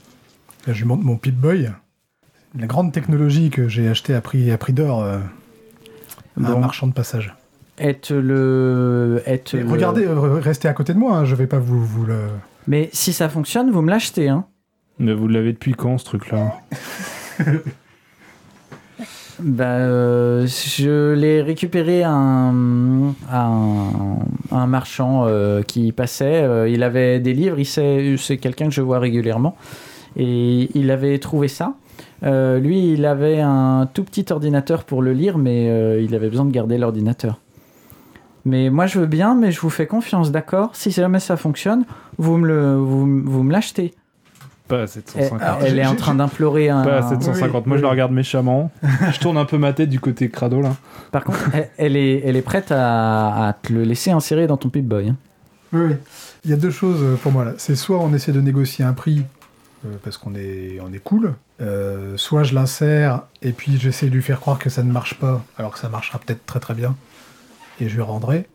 Là, je lui montre mon Pip-Boy. La grande technologie que j'ai achetée à prix, à prix d'or euh, à un Bon. marchand de passage. Te le. Et le- Regardez, euh, restez à côté de moi, hein, je vais pas vous, vous le... Mais si ça fonctionne, vous me l'achetez, hein Mais vous l'avez depuis quand ce truc-là? <laughs> Bah, euh, je l'ai récupéré à un, à un, à un marchand euh, qui passait. euh, il avait des livres, il sait, c'est quelqu'un que je vois régulièrement. Et il avait trouvé ça. Euh, lui, il avait un tout petit ordinateur pour le lire, mais euh, il avait besoin de garder l'ordinateur. Mais moi, je veux bien, mais je vous fais confiance, d'accord? Si jamais ça fonctionne, vous me, le, vous, m- vous me l'achetez. Pas à Elle, 750. alors, elle est en train d'implorer un. Pas à 750. oui, Moi, je la regarde méchamment. <laughs> je tourne un peu ma tête du côté crado, là. Par contre, <laughs> elle, elle est, elle est prête à, à te le laisser insérer dans ton Pip-Boy. hein. Oui, oui. Il y a deux choses euh, pour moi là. C'est soit on essaie de négocier un prix parce qu'on est, on est cool, euh, soit je l'insère et puis j'essaie de lui faire croire que ça ne marche pas alors que ça marchera peut-être très très bien et je lui rendrai.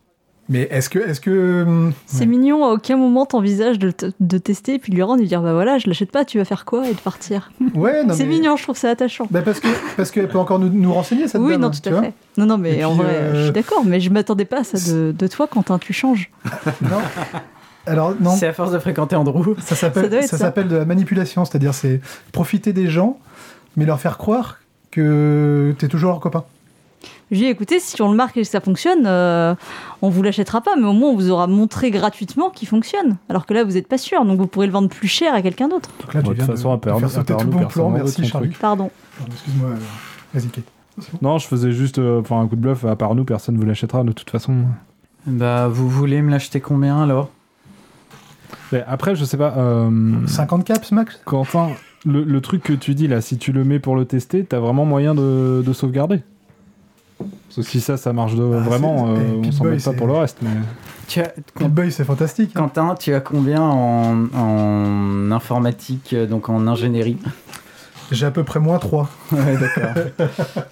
Mais est-ce que, est-ce que, hum, C'est ouais. mignon, à aucun moment t'envisages de, de tester et puis de lui rendre et de dire bah voilà, je l'achète pas, tu vas faire quoi et de partir. Ouais, non, C'est mais- mignon, je trouve ça attachant. Bah parce que parce qu'elle peut encore nous, nous renseigner cette oui, dame, non, tu tout à fait. Non, non, mais Et en puis, vrai, euh, je suis d'accord, mais je m'attendais pas à ça de, de toi, Quentin, tu changes. Non. <laughs> Alors non, C'est à force de fréquenter Andrew. ça s'appelle ça ça. s'appelle de la manipulation, c'est-à-dire c'est profiter des gens mais leur faire croire que t'es toujours leur copain. Je lui ai dit, écoutez, si on le marque et que ça fonctionne, euh, on vous l'achètera pas, mais au moins on vous aura montré gratuitement qu'il fonctionne. Alors que là, vous n'êtes pas sûr, donc vous pourrez le vendre plus cher à quelqu'un d'autre. Donc là, Bon, tu de viens toute façon, à de, faire sauter tout bon plan. Merci Charlie. truc. Pardon. Excuse-moi, euh, vas-y Kate. Non, je faisais juste euh, enfin, un coup de bluff. À part nous, personne ne vous l'achètera de toute façon. Bah, vous voulez me l'acheter combien alors? Mais après, je sais pas. euh, 50 caps max Quentin, le, le truc que tu dis là, si tu le mets pour le tester, t'as vraiment moyen de, de sauvegarder. Parce que si ça, ça marche de- Ah, vraiment, c'est- euh, on s'en pas pour le reste. Mais... tu as, Boy, c'est fantastique. hein. Quentin, tu as combien en, en informatique, euh, donc en ingénierie? J'ai à peu près moins 3. Ouais, d'accord. <laughs>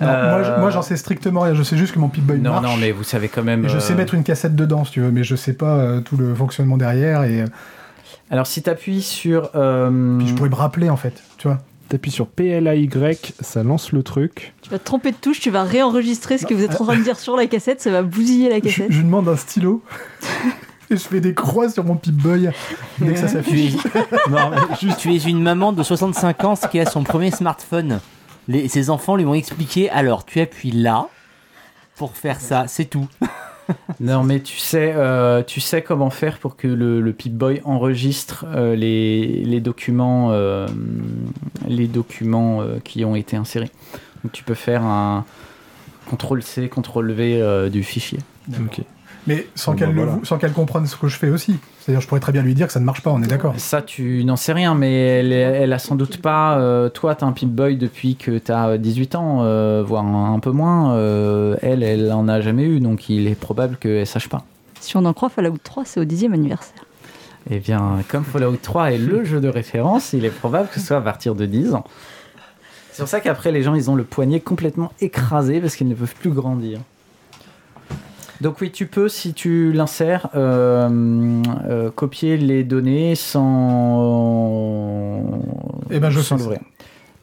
Non, Euh, Moi, je- j'en sais strictement rien. Je sais juste que mon Pip-Boy Non, marche. non, mais vous savez quand même. Et je sais euh, mettre une cassette dedans, si tu veux, mais je sais pas euh, tout le fonctionnement derrière. Et Alors, si tu appuies sur. euh, puis je pourrais me rappeler, en fait. Tu vois T'appuies sur PLAY, ça lance le truc. Tu vas te tromper de touche, tu vas réenregistrer ce que vous êtes en train de dire sur la cassette, ça va bousiller la je, cassette. je lui demande un stylo. <laughs> et je fais des croix sur mon Pip-Boy dès que ça Tu s'affiche. es, non, mais juste, tu es une maman de 65 ans qui a son premier smartphone. Les, ses enfants lui ont expliqué alors tu appuies là pour faire ça, c'est tout. <laughs> Non, mais tu sais, euh, tu sais comment faire pour que le, le Pip-Boy enregistre euh, les, les documents, euh, les documents euh, qui ont été insérés. Donc, tu peux faire un CTRL-C, CTRL-V euh, du fichier. Ok. Mais sans Bon, qu'elle bah, voilà. sans qu'elle comprenne ce que je fais aussi. C'est-à-dire, je pourrais très bien lui dire que ça ne marche pas, on est d'accord. Ça, tu n'en sais rien, mais elle, elle a sans doute pas. euh, toi, t'as un Pip-Boy depuis que t'as 18 ans, euh, voire un, un peu moins. euh, elle, elle en a jamais eu, donc il est probable qu'elle sache pas. Si on en croit, Fallout 3, c'est au dixième anniversaire. Eh bien, comme Fallout 3 est le jeu de référence, il est probable que ce soit à partir de 10 ans. C'est pour ça qu'après, les gens, ils ont le poignet complètement écrasé parce qu'ils ne peuvent plus grandir. Donc oui, tu peux, si tu l'insères, euh, euh, copier les données sans, Eh ben, je sans l'ouvrir.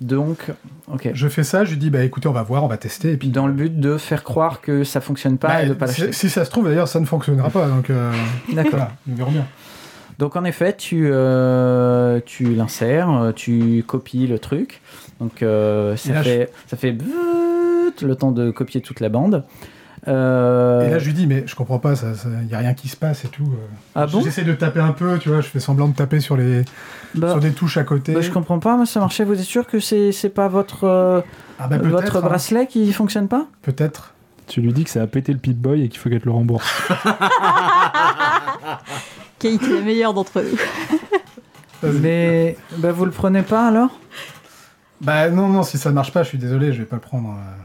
Donc, ok. Je fais ça, je lui dis, bah écoutez, on va voir, on va tester. Et puis, Dans le but de faire croire que ça fonctionne pas Bah, et de pas l'acheter. si ça se trouve, d'ailleurs, ça ne fonctionnera pas. Donc, euh, <laughs> D'accord. voilà, nous verrons bien. Donc en effet, tu, euh, tu l'insères, tu copies le truc. Donc euh, ça, fait, ça fait le temps de copier toute la bande. Euh, Et là, je lui dis, mais je comprends pas, il n'y a rien qui se passe et tout. euh. ah bon? J'essaie de taper un peu, tu vois, je fais semblant de taper sur, les, bah, sur des touches à côté. bah, Je comprends pas, moi ça marchait. Vous êtes sûr que c'est c'est pas votre, euh, ah bah votre hein. bracelet qui fonctionne pas? Peut-être. Tu lui dis que ça a pété le Pip-Boy et qu'il faut qu'elle te le rembourse. <laughs> Kate est la meilleure d'entre nous. Mais bah, vous le prenez pas alors? Bah non, non, si ça ne marche pas, je suis désolé, je vais pas le prendre. euh,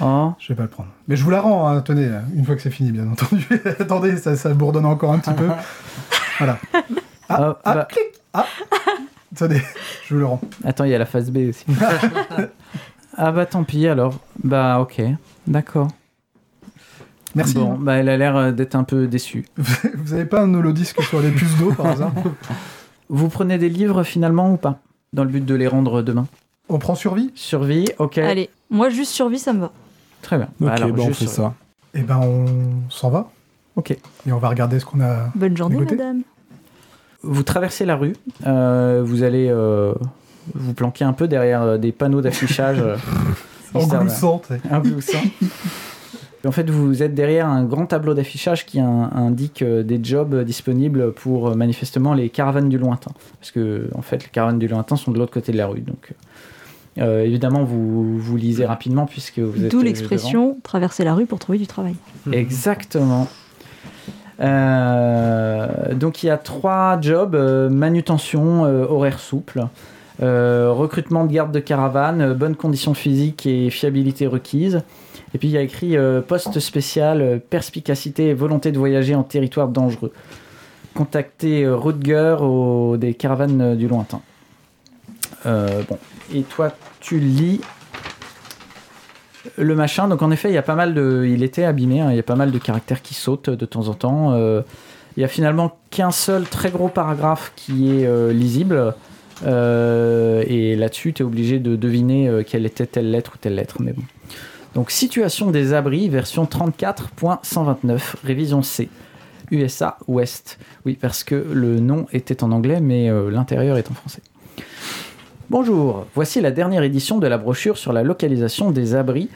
Oh. Je vais pas le prendre. Mais je vous la rends, hein, tenez, une fois que c'est fini, bien entendu. <laughs> Attendez, ça, ça bourdonne encore un petit peu. <laughs> Voilà. Ah, Ah, ah, bah. clic Ah Attendez, je vous le rends. Attends, il y a la phase B aussi. <laughs> ah bah tant pis alors. Bah ok, d'accord. Merci. Bon, bah elle a l'air euh, d'être un peu déçue. Vous avez pas un holodisque sur les puces d'eau par hasard? Vous prenez des livres finalement ou pas? Dans le but de les rendre demain? On prend survie? Survie, ok. Allez, moi juste survie, ça me va. Très bien. Ok, Bah, alors, bah, on fait survie. ça. Eh ben, on s'en va. Ok. Et on va regarder ce qu'on a. Bonne journée, madame. Vous traversez la rue, euh, vous allez euh, vous planquer un peu derrière euh, des panneaux d'affichage. euh, <laughs> tu sais. un gloussant. En fait, vous êtes derrière un grand tableau d'affichage qui in- indique des jobs disponibles pour manifestement les caravanes du lointain. Parce que, en fait, les caravanes du lointain sont de l'autre côté de la rue. Donc, euh, évidemment, vous, vous lisez rapidement puisque vous êtes. D'où euh, l'expression traverser la rue pour trouver du travail. Exactement. Euh, donc, il y a trois jobs euh, manutention, horaire souple. recrutement de garde de caravane, bonnes conditions physiques et fiabilité requise. Et puis il y a écrit poste spécial, perspicacité et volonté de voyager en territoire dangereux. Contactez Rutger au, des caravanes du lointain. Euh, bon. Et toi, tu lis le machin. Donc en effet, il y a pas mal de. Il était abîmé. hein, il y a pas mal de caractères qui sautent de temps en temps. Euh, il y a finalement qu'un seul très gros paragraphe qui est euh, lisible. Et là-dessus, tu es obligé de deviner quelle était telle lettre ou telle lettre. Mais bon. Donc, situation des abris, version 34.129, révision C. USA Ouest. Oui, parce que le nom était en anglais, mais l'intérieur est en français. Bonjour, voici la dernière édition de la brochure sur la localisation des abris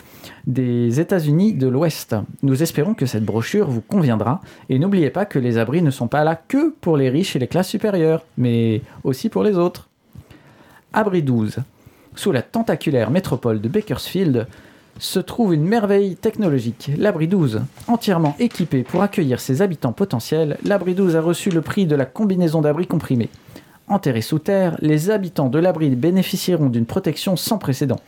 des États-Unis de l'Ouest. Nous espérons que cette brochure vous conviendra et n'oubliez pas que les abris ne sont pas là que pour les riches et les classes supérieures, mais aussi pour les autres. Abri 12. Sous la tentaculaire métropole de Bakersfield se trouve une merveille technologique, l'Abri 12. Entièrement équipé pour accueillir ses habitants potentiels, l'Abri 12 a reçu le prix de la combinaison d'abris comprimés. Enterrés sous terre, les habitants de l'abri bénéficieront d'une protection sans précédent.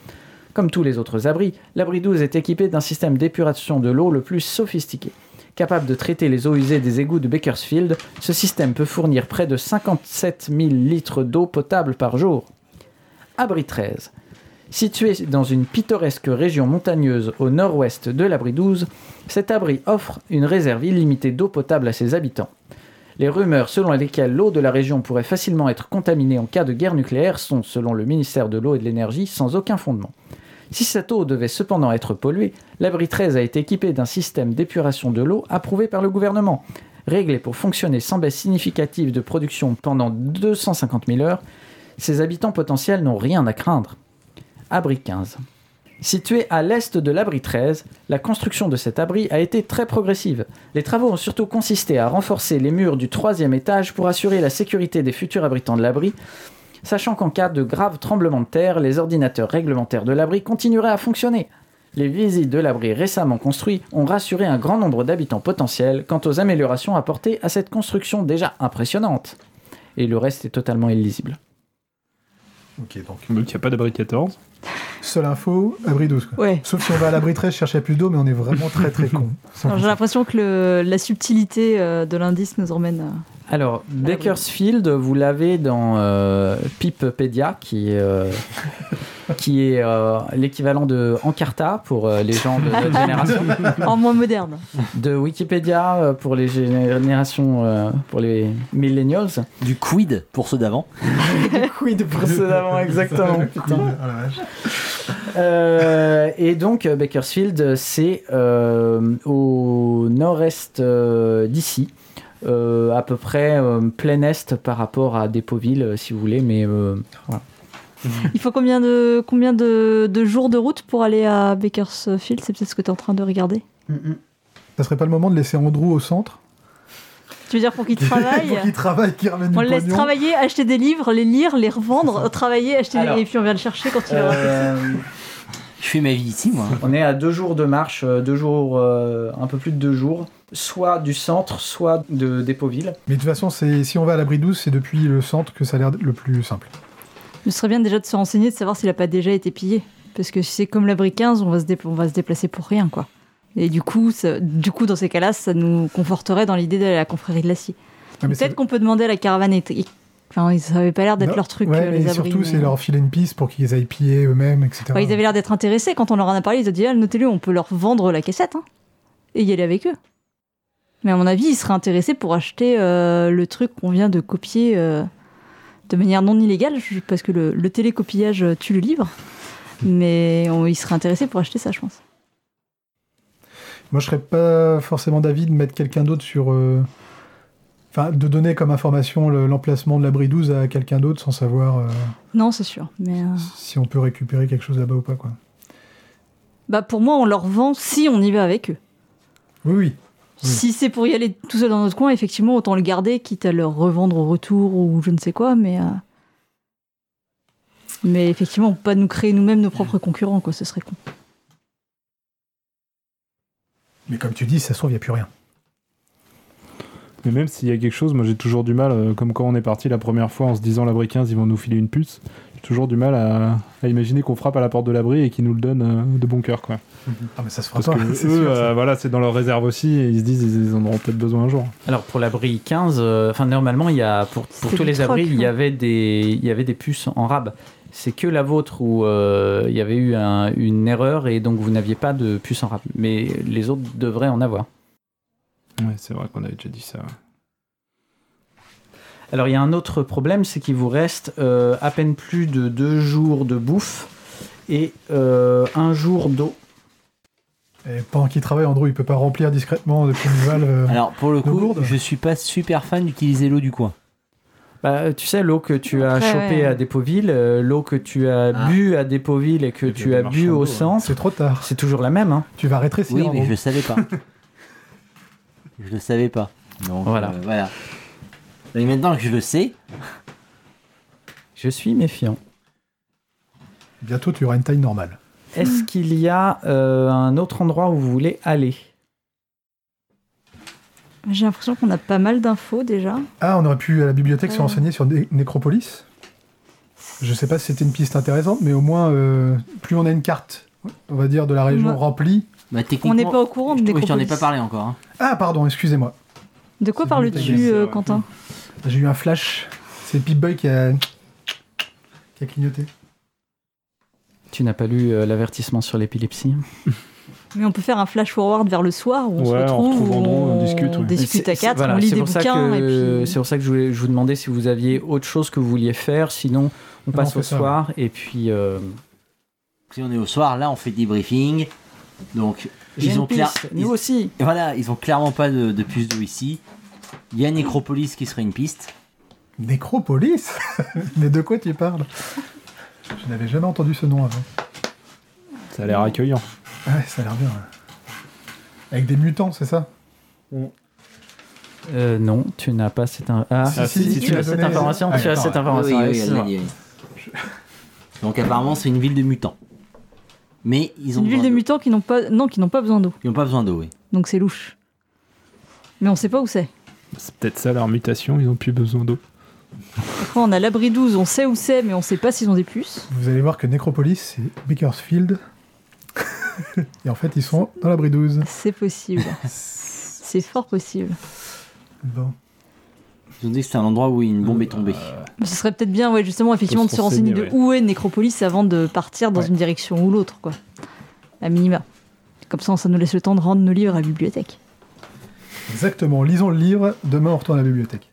Comme tous les autres abris, l'abri 12 est équipé d'un système d'épuration de l'eau le plus sophistiqué. Capable de traiter les eaux usées des égouts de Bakersfield, ce système peut fournir près de 57 000 litres d'eau potable par jour. Abri 13. Situé dans une pittoresque région montagneuse au nord-ouest de l'abri 12, cet abri offre une réserve illimitée d'eau potable à ses habitants. Les rumeurs selon lesquelles l'eau de la région pourrait facilement être contaminée en cas de guerre nucléaire sont, selon le ministère de l'eau et de l'énergie, sans aucun fondement. Si cette eau devait cependant être polluée, l'abri 13 a été équipé d'un système d'épuration de l'eau approuvé par le gouvernement. Réglé pour fonctionner sans baisse significative de production pendant 250 000 heures, ses habitants potentiels n'ont rien à craindre. Abri 15. Situé à l'est de l'abri 13, la construction de cet abri a été très progressive. Les travaux ont surtout consisté à renforcer les murs du troisième étage pour assurer la sécurité des futurs habitants de l'abri, sachant qu'en cas de grave tremblement de terre, les ordinateurs réglementaires de l'abri continueraient à fonctionner. Les visites de l'abri récemment construit ont rassuré un grand nombre d'habitants potentiels quant aux améliorations apportées à cette construction déjà impressionnante. Et le reste est totalement illisible. Ok, donc. Donc il n'y a pas d'abri 14. Seule info, abri 12. Quoi. Ouais. Sauf si on va à l'abri 13 chercher plus d'eau, mais on est vraiment très très con. <laughs> J'ai l'impression que le- la subtilité euh, de l'indice nous emmène. à- Alors, Bakersfield, vous l'avez dans euh, Pippedia, qui est, euh, <laughs> qui est euh, l'équivalent de Encarta pour euh, les gens de notre <laughs> génération, en moins moderne. de Wikipédia euh, pour les générations, euh, pour les millennials. Du quid pour ceux d'avant. Oui, de précédemment, exactement. <laughs> putain. Ah la vache. Euh, et donc, Bakersfield, c'est euh, au nord-est euh, d'ici. Euh, à peu près euh, plein est par rapport à euh, si vous voulez, mais euh, voilà. Il faut combien de, combien de, de jours de route pour aller à Bakersfield? C'est peut-être ce que tu es en train de regarder. Ça serait pas le moment de laisser Andrew au centre? Tu veux dire pour qu'il travaille <laughs> Pour qu'il travaille, qu'il ramène On du le laisse pognon. travailler, acheter des livres, les lire, les revendre, travailler, acheter des- Alors, et puis on vient le chercher quand il aura Euh, Je fais ma vie ici, moi. On est à deux jours de marche, euh, deux jours, euh, un peu plus de deux jours, soit du centre, soit de d'Épauville. Mais de toute façon, c'est- si on va à l'abri 12, c'est depuis le centre que ça a l'air le plus simple. Ce serait bien déjà de se renseigner, de savoir s'il a pas déjà été pillé. Parce que si c'est comme l'abri 15, on va, se dé- on va se déplacer pour rien, quoi. Et du coup, ça- du coup dans ces cas-là, ça nous conforterait dans l'idée d'aller à la confrérie de l'acier. Mais Peut-être qu'on peut demander à la caravane. Et... et- Enfin, ça avait pas l'air d'être leur truc, Ouais, euh, mais les abris. surtout, c'est leur filer une piste pour qu'ils aillent piller eux-mêmes, etc. Ils avaient l'air d'être intéressés quand on leur en a parlé. Ils ont dit, ah, notez-le, on peut leur vendre la cassette hein, et y aller avec eux. Mais à mon avis, ils seraient intéressés pour acheter euh, le truc qu'on vient de copier euh, de manière non illégale, parce que le, le télécopillage tue le livre. Mais on- ils seraient intéressés pour acheter ça, je pense. Moi, je serais pas forcément d'avis de mettre quelqu'un d'autre sur. euh, Enfin, de donner comme information le- l'emplacement de l'abri 12 à quelqu'un d'autre sans savoir euh, Non, c'est sûr. Mais euh, si on peut récupérer quelque chose là-bas ou pas, quoi. bah, pour moi, on leur vend si on y va avec eux. Oui, oui. Oui. Si c'est pour y aller tout seul dans notre coin, effectivement, autant le garder, quitte à le revendre au retour ou je ne sais quoi, mais. euh, Mais effectivement, pas nous créer nous-mêmes nos propres concurrents, quoi, ce serait con. Mais comme tu dis, ça se trouve, il n'y a plus rien. Mais même s'il y a quelque chose, moi j'ai toujours du mal, euh, comme quand on est parti la première fois en se disant l'abri 15, ils vont nous filer une puce. J'ai toujours du mal à, à imaginer qu'on frappe à la porte de l'abri et qu'ils nous le donnent euh, de bon cœur. Quoi. <laughs> Ah, mais ça se fera Parce pas. que <laughs> c'est eux, sûr, ça. euh, voilà, c'est dans leur réserve aussi et ils se disent ils, en auront peut-être besoin un jour. Alors pour l'abri 15, euh, enfin normalement il y a pour, tous les troc, abris il y avait des il y avait des puces en rab. C'est que la vôtre où euh, il y avait eu un- une erreur et donc vous n'aviez pas de puce en rab. Mais les autres devraient en avoir. Ouais, c'est vrai qu'on avait déjà dit ça. ouais. Alors il y a un autre problème, c'est qu'il vous reste euh, à peine plus de deux jours de bouffe et euh, un jour d'eau. Et pendant qu'il travaille, Andrew, il peut pas remplir discrètement depuis une valve. euh, Alors, pour le coup, je suis pas super fan d'utiliser l'eau du coin. Bah, tu sais, l'eau que tu as Après, chopée ouais. à Dépoville, euh, l'eau que tu as Ah. bu à Dépoville et que Et tu as bu au ouais. centre, C'est trop tard. c'est toujours la même. Hein. Tu vas rétrécir. Oui, mais gros. je le savais pas. <laughs> je le savais pas. Donc, Voilà. euh, voilà. Et maintenant que je le sais, Je suis méfiant. Bientôt, tu auras une taille normale. Est-ce qu'il y a euh, un autre endroit où vous voulez aller? J'ai l'impression qu'on a pas mal d'infos déjà. Ah, on aurait pu à la bibliothèque se renseigner sur Né- Nécropolis? Je sais pas si c'était une piste intéressante, mais au moins, euh, plus on a une carte, on va dire, de la région Ouais. remplie. bah, techniquement. On n'est pas au courant de Oui, je t'en ai Nécropolis. pas parlé encore. hein. Ah, pardon, excusez-moi. De quoi C'est parles-tu, euh, ouais. Quentin? J'ai eu un flash. C'est Pip-Boy qui a... qui a clignoté. Tu n'as pas lu euh, l'avertissement sur l'épilepsie? Mais on peut faire un flash forward vers le soir où on se Ouais, on retrouve, Andrew, on on discute, discute à quatre, voilà, on lit des bouquins puis. C'est pour ça que je, voulais- je vous demandais si vous aviez autre chose que vous vouliez faire. Sinon, on Non, passe on au ça, soir et puis. euh, Si on est au soir, là, on fait des briefings. Donc, ils ont clair... piste, ils- Nous aussi. Et voilà, ils ont clairement pas de, de puce d'eau ici. Il y a Nécropolis qui serait une piste. Nécropolis <laughs> Mais de quoi tu parles? Je n'avais jamais entendu ce nom avant. Ça a l'air accueillant. Ouais, ça a l'air bien. ouais. Avec des mutants, c'est ça? Euh, non, tu n'as pas cette. in- Ah, Si, si, si, tu tu as l'as cette donné. information. Ah, tu as d'accord, cette information. Oui, oui, excuse-moi. elle l'a dit, oui. Donc, apparemment, c'est une ville de mutants. Mais ils ont une ville besoin de d'eau. mutants qui n'ont pas, non, qui n'ont pas besoin d'eau. Ils n'ont pas besoin d'eau, oui. Donc c'est louche. Mais on sait pas où c'est. C'est peut-être ça leur mutation, ils ont plus besoin d'eau. Après, on a l'abri 12, on sait où c'est, mais on sait pas s'ils ont des puces. Vous allez voir que Nécropolis, c'est Bakersfield. Et en fait, ils sont dans l'abri 12. C'est possible. c'est fort possible. Bon. Ils ont dit que c'était un endroit où une bombe est tombée. Mais Ce serait peut-être bien, ouais, justement, effectivement, de se se renseigner de où est Nécropolis avant de partir dans Ouais. une direction ou l'autre, quoi. À minima. Comme ça, ça nous laisse le temps de rendre nos livres à la bibliothèque. Exactement. Lisons le livre. Demain, on retourne à la bibliothèque.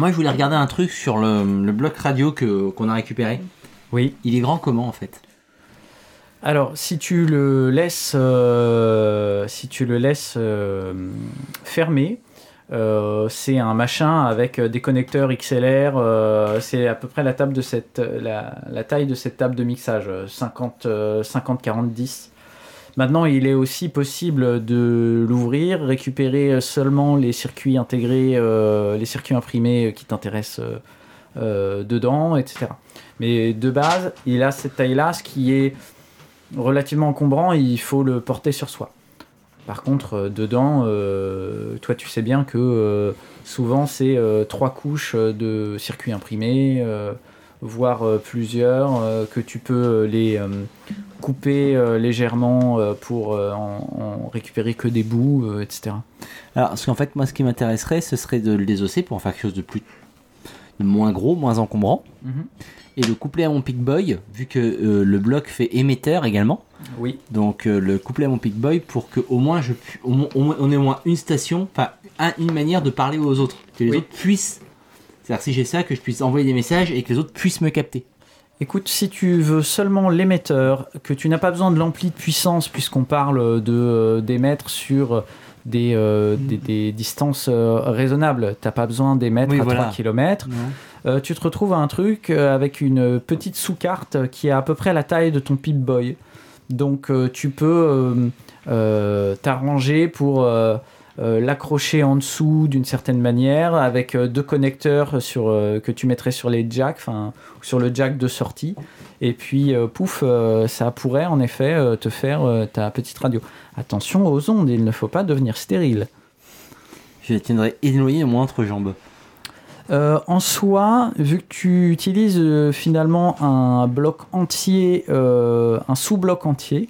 Moi, je voulais regarder un truc sur le, le bloc radio que qu'on a récupéré. Oui. Il est grand comment, en fait? Alors, si tu le laisses, euh, si tu le laisses euh, fermé, euh, c'est un machin avec des connecteurs XLR. euh, c'est à peu près la table de cette, la, la taille de cette table de mixage, euh, 50, euh, 50, 40, 10. Maintenant, il est aussi possible de l'ouvrir, récupérer seulement les circuits intégrés, euh, les circuits imprimés qui t'intéressent euh, euh, dedans, etc. Mais de base, il a cette taille-là, ce qui est relativement encombrant, il faut le porter sur soi. Par contre, dedans, toi tu sais bien que souvent c'est trois couches de circuits imprimés, voire euh, plusieurs, euh, que tu peux les euh, couper euh, légèrement pour en, en récupérer que des bouts, etc. Alors, parce qu'en fait, moi, ce qui m'intéresserait, ce serait de le désosser pour en faire quelque chose de plus. de moins gros, moins encombrant. Et le coupler à mon Pick-Boy, vu que euh, le bloc fait émetteur également. Oui. Donc, euh, le coupler à mon Pick-Boy pour que au moins, je, pu- au moins, au moins- on ait au moins une station, enfin, un- une manière de parler aux autres. Que les Oui. autres puissent. C'est-à-dire, si j'ai ça, que je puisse envoyer des messages et que les autres puissent me capter. Écoute, si tu veux seulement l'émetteur, que tu n'as pas besoin de l'ampli de puissance, puisqu'on parle de euh, d'émettre sur des, euh, des, des distances euh, raisonnables, t'as pas besoin d'émettre Oui, à voilà. 3 km, euh, tu te retrouves à un truc avec une petite sous-carte qui est à peu près la taille de ton Pip-Boy. Donc tu peux t'arranger pour l'accrocher en dessous d'une certaine manière avec euh, deux connecteurs sur, euh, que tu mettrais sur les jacks, enfin sur le jack de sortie. Et puis euh, pouf, euh, ça pourrait en effet euh, te faire euh, ta petite radio. Attention aux ondes, il ne faut pas devenir stérile. Je la tiendrai éloignée moins entre jambes. Euh, en soi, vu que tu utilises euh, finalement un bloc entier, euh, un sous-bloc entier,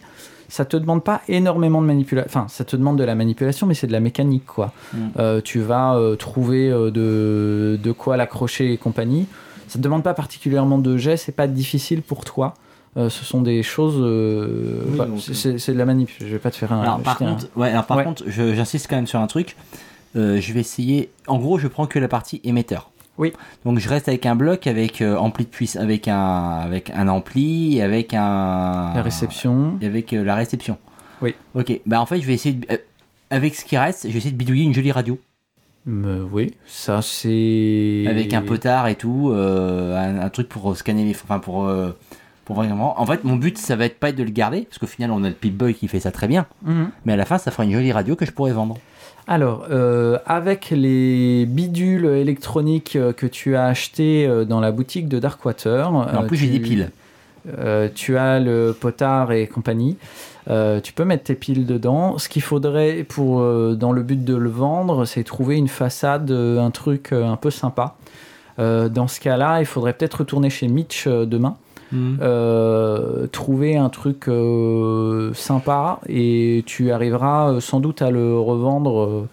ça te demande pas énormément de manipulation. Enfin, ça te demande de la manipulation, mais c'est de la mécanique, quoi. Mm. Euh, tu vas euh, trouver euh, de, de quoi l'accrocher et compagnie. Ça te demande pas particulièrement de jet, c'est pas difficile pour toi. Euh, ce sont des choses. euh, Oui, c'est- de la manip. Je vais pas te faire un. Alors par un- contre, ouais, alors par Ouais. contre, j'insiste quand même sur un truc. Euh, je vais essayer. En gros, je prends que la partie émetteur. Oui. Donc je reste avec un bloc avec euh, ampli de puissance, avec un avec un ampli, et avec un la réception. et avec euh, la réception. Oui. Ok. Bah en fait, je vais essayer de- euh, avec ce qui reste, je vais essayer de bidouiller une jolie radio oui, ça c'est. avec un potard et tout, euh, un, un truc pour scanner les, enfin pour euh, pour vraiment. En fait, mon but ça va être pas de le garder parce qu'au final, on a le Pip-Boy qui fait ça très bien. Mhm. Mais à la fin, ça fera une jolie radio que je pourrais vendre. Alors, euh, avec les bidules électroniques euh, que tu as achetés euh, dans la boutique de Darkwater. En plus, j'ai tu- des piles. euh, tu as le potard et compagnie. Euh, tu peux mettre tes piles dedans. Ce qu'il faudrait pour, euh, dans le but de le vendre, c'est trouver une façade, un truc un peu sympa. Dans ce cas-là, il faudrait peut-être retourner chez Mitch euh, demain. euh, trouver un truc euh, sympa et tu arriveras euh, sans doute à le revendre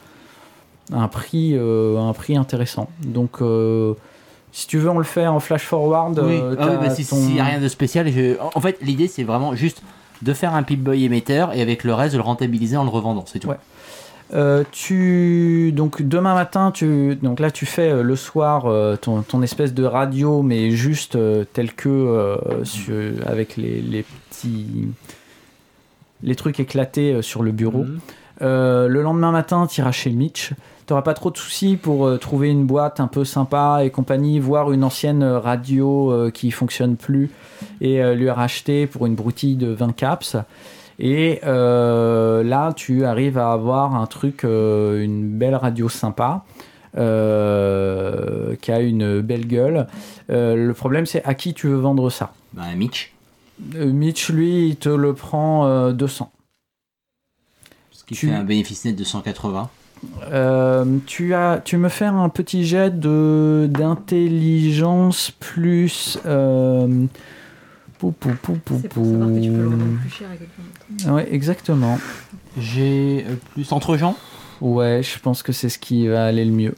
à un prix, un prix intéressant. Donc, si tu veux, on le fait en flash forward. Oui, ah oui, bah, si- ton- s'il n'y a rien de spécial, je- en fait, l'idée c'est vraiment juste de faire un Pip-Boy émetteur et avec le reste de le rentabiliser en le revendant, c'est tout. Ouais. Euh, tu donc demain matin tu donc là tu fais euh, le soir euh, ton, ton espèce de radio mais juste tel que sur- avec les, les petits les trucs éclatés sur le bureau. Mhm. Le lendemain matin, tu iras chez Mitch. T'auras pas trop de soucis pour trouver une boîte un peu sympa et compagnie, voir une ancienne radio qui fonctionne plus et lui racheter pour une broutille de 20 caps. Et euh, là, tu arrives à avoir un truc, euh, une belle radio sympa. euh, qui a une belle gueule. Le problème, c'est à qui tu veux vendre ça? Bah, Mitch, Mitch, lui, il te le prend euh, 200. ce qui Tu- fait un bénéfice net de 180. Euh, tu, as, tu me fais un petit jet de d'intelligence plus. Pou, pou, pou, pou, C'est pour savoir que tu peux le pou. revendre plus cher à quelqu'un d'autre. Ouais, exactement. J'ai euh, plus entre gens? Ouais, je pense que c'est ce qui va aller le mieux.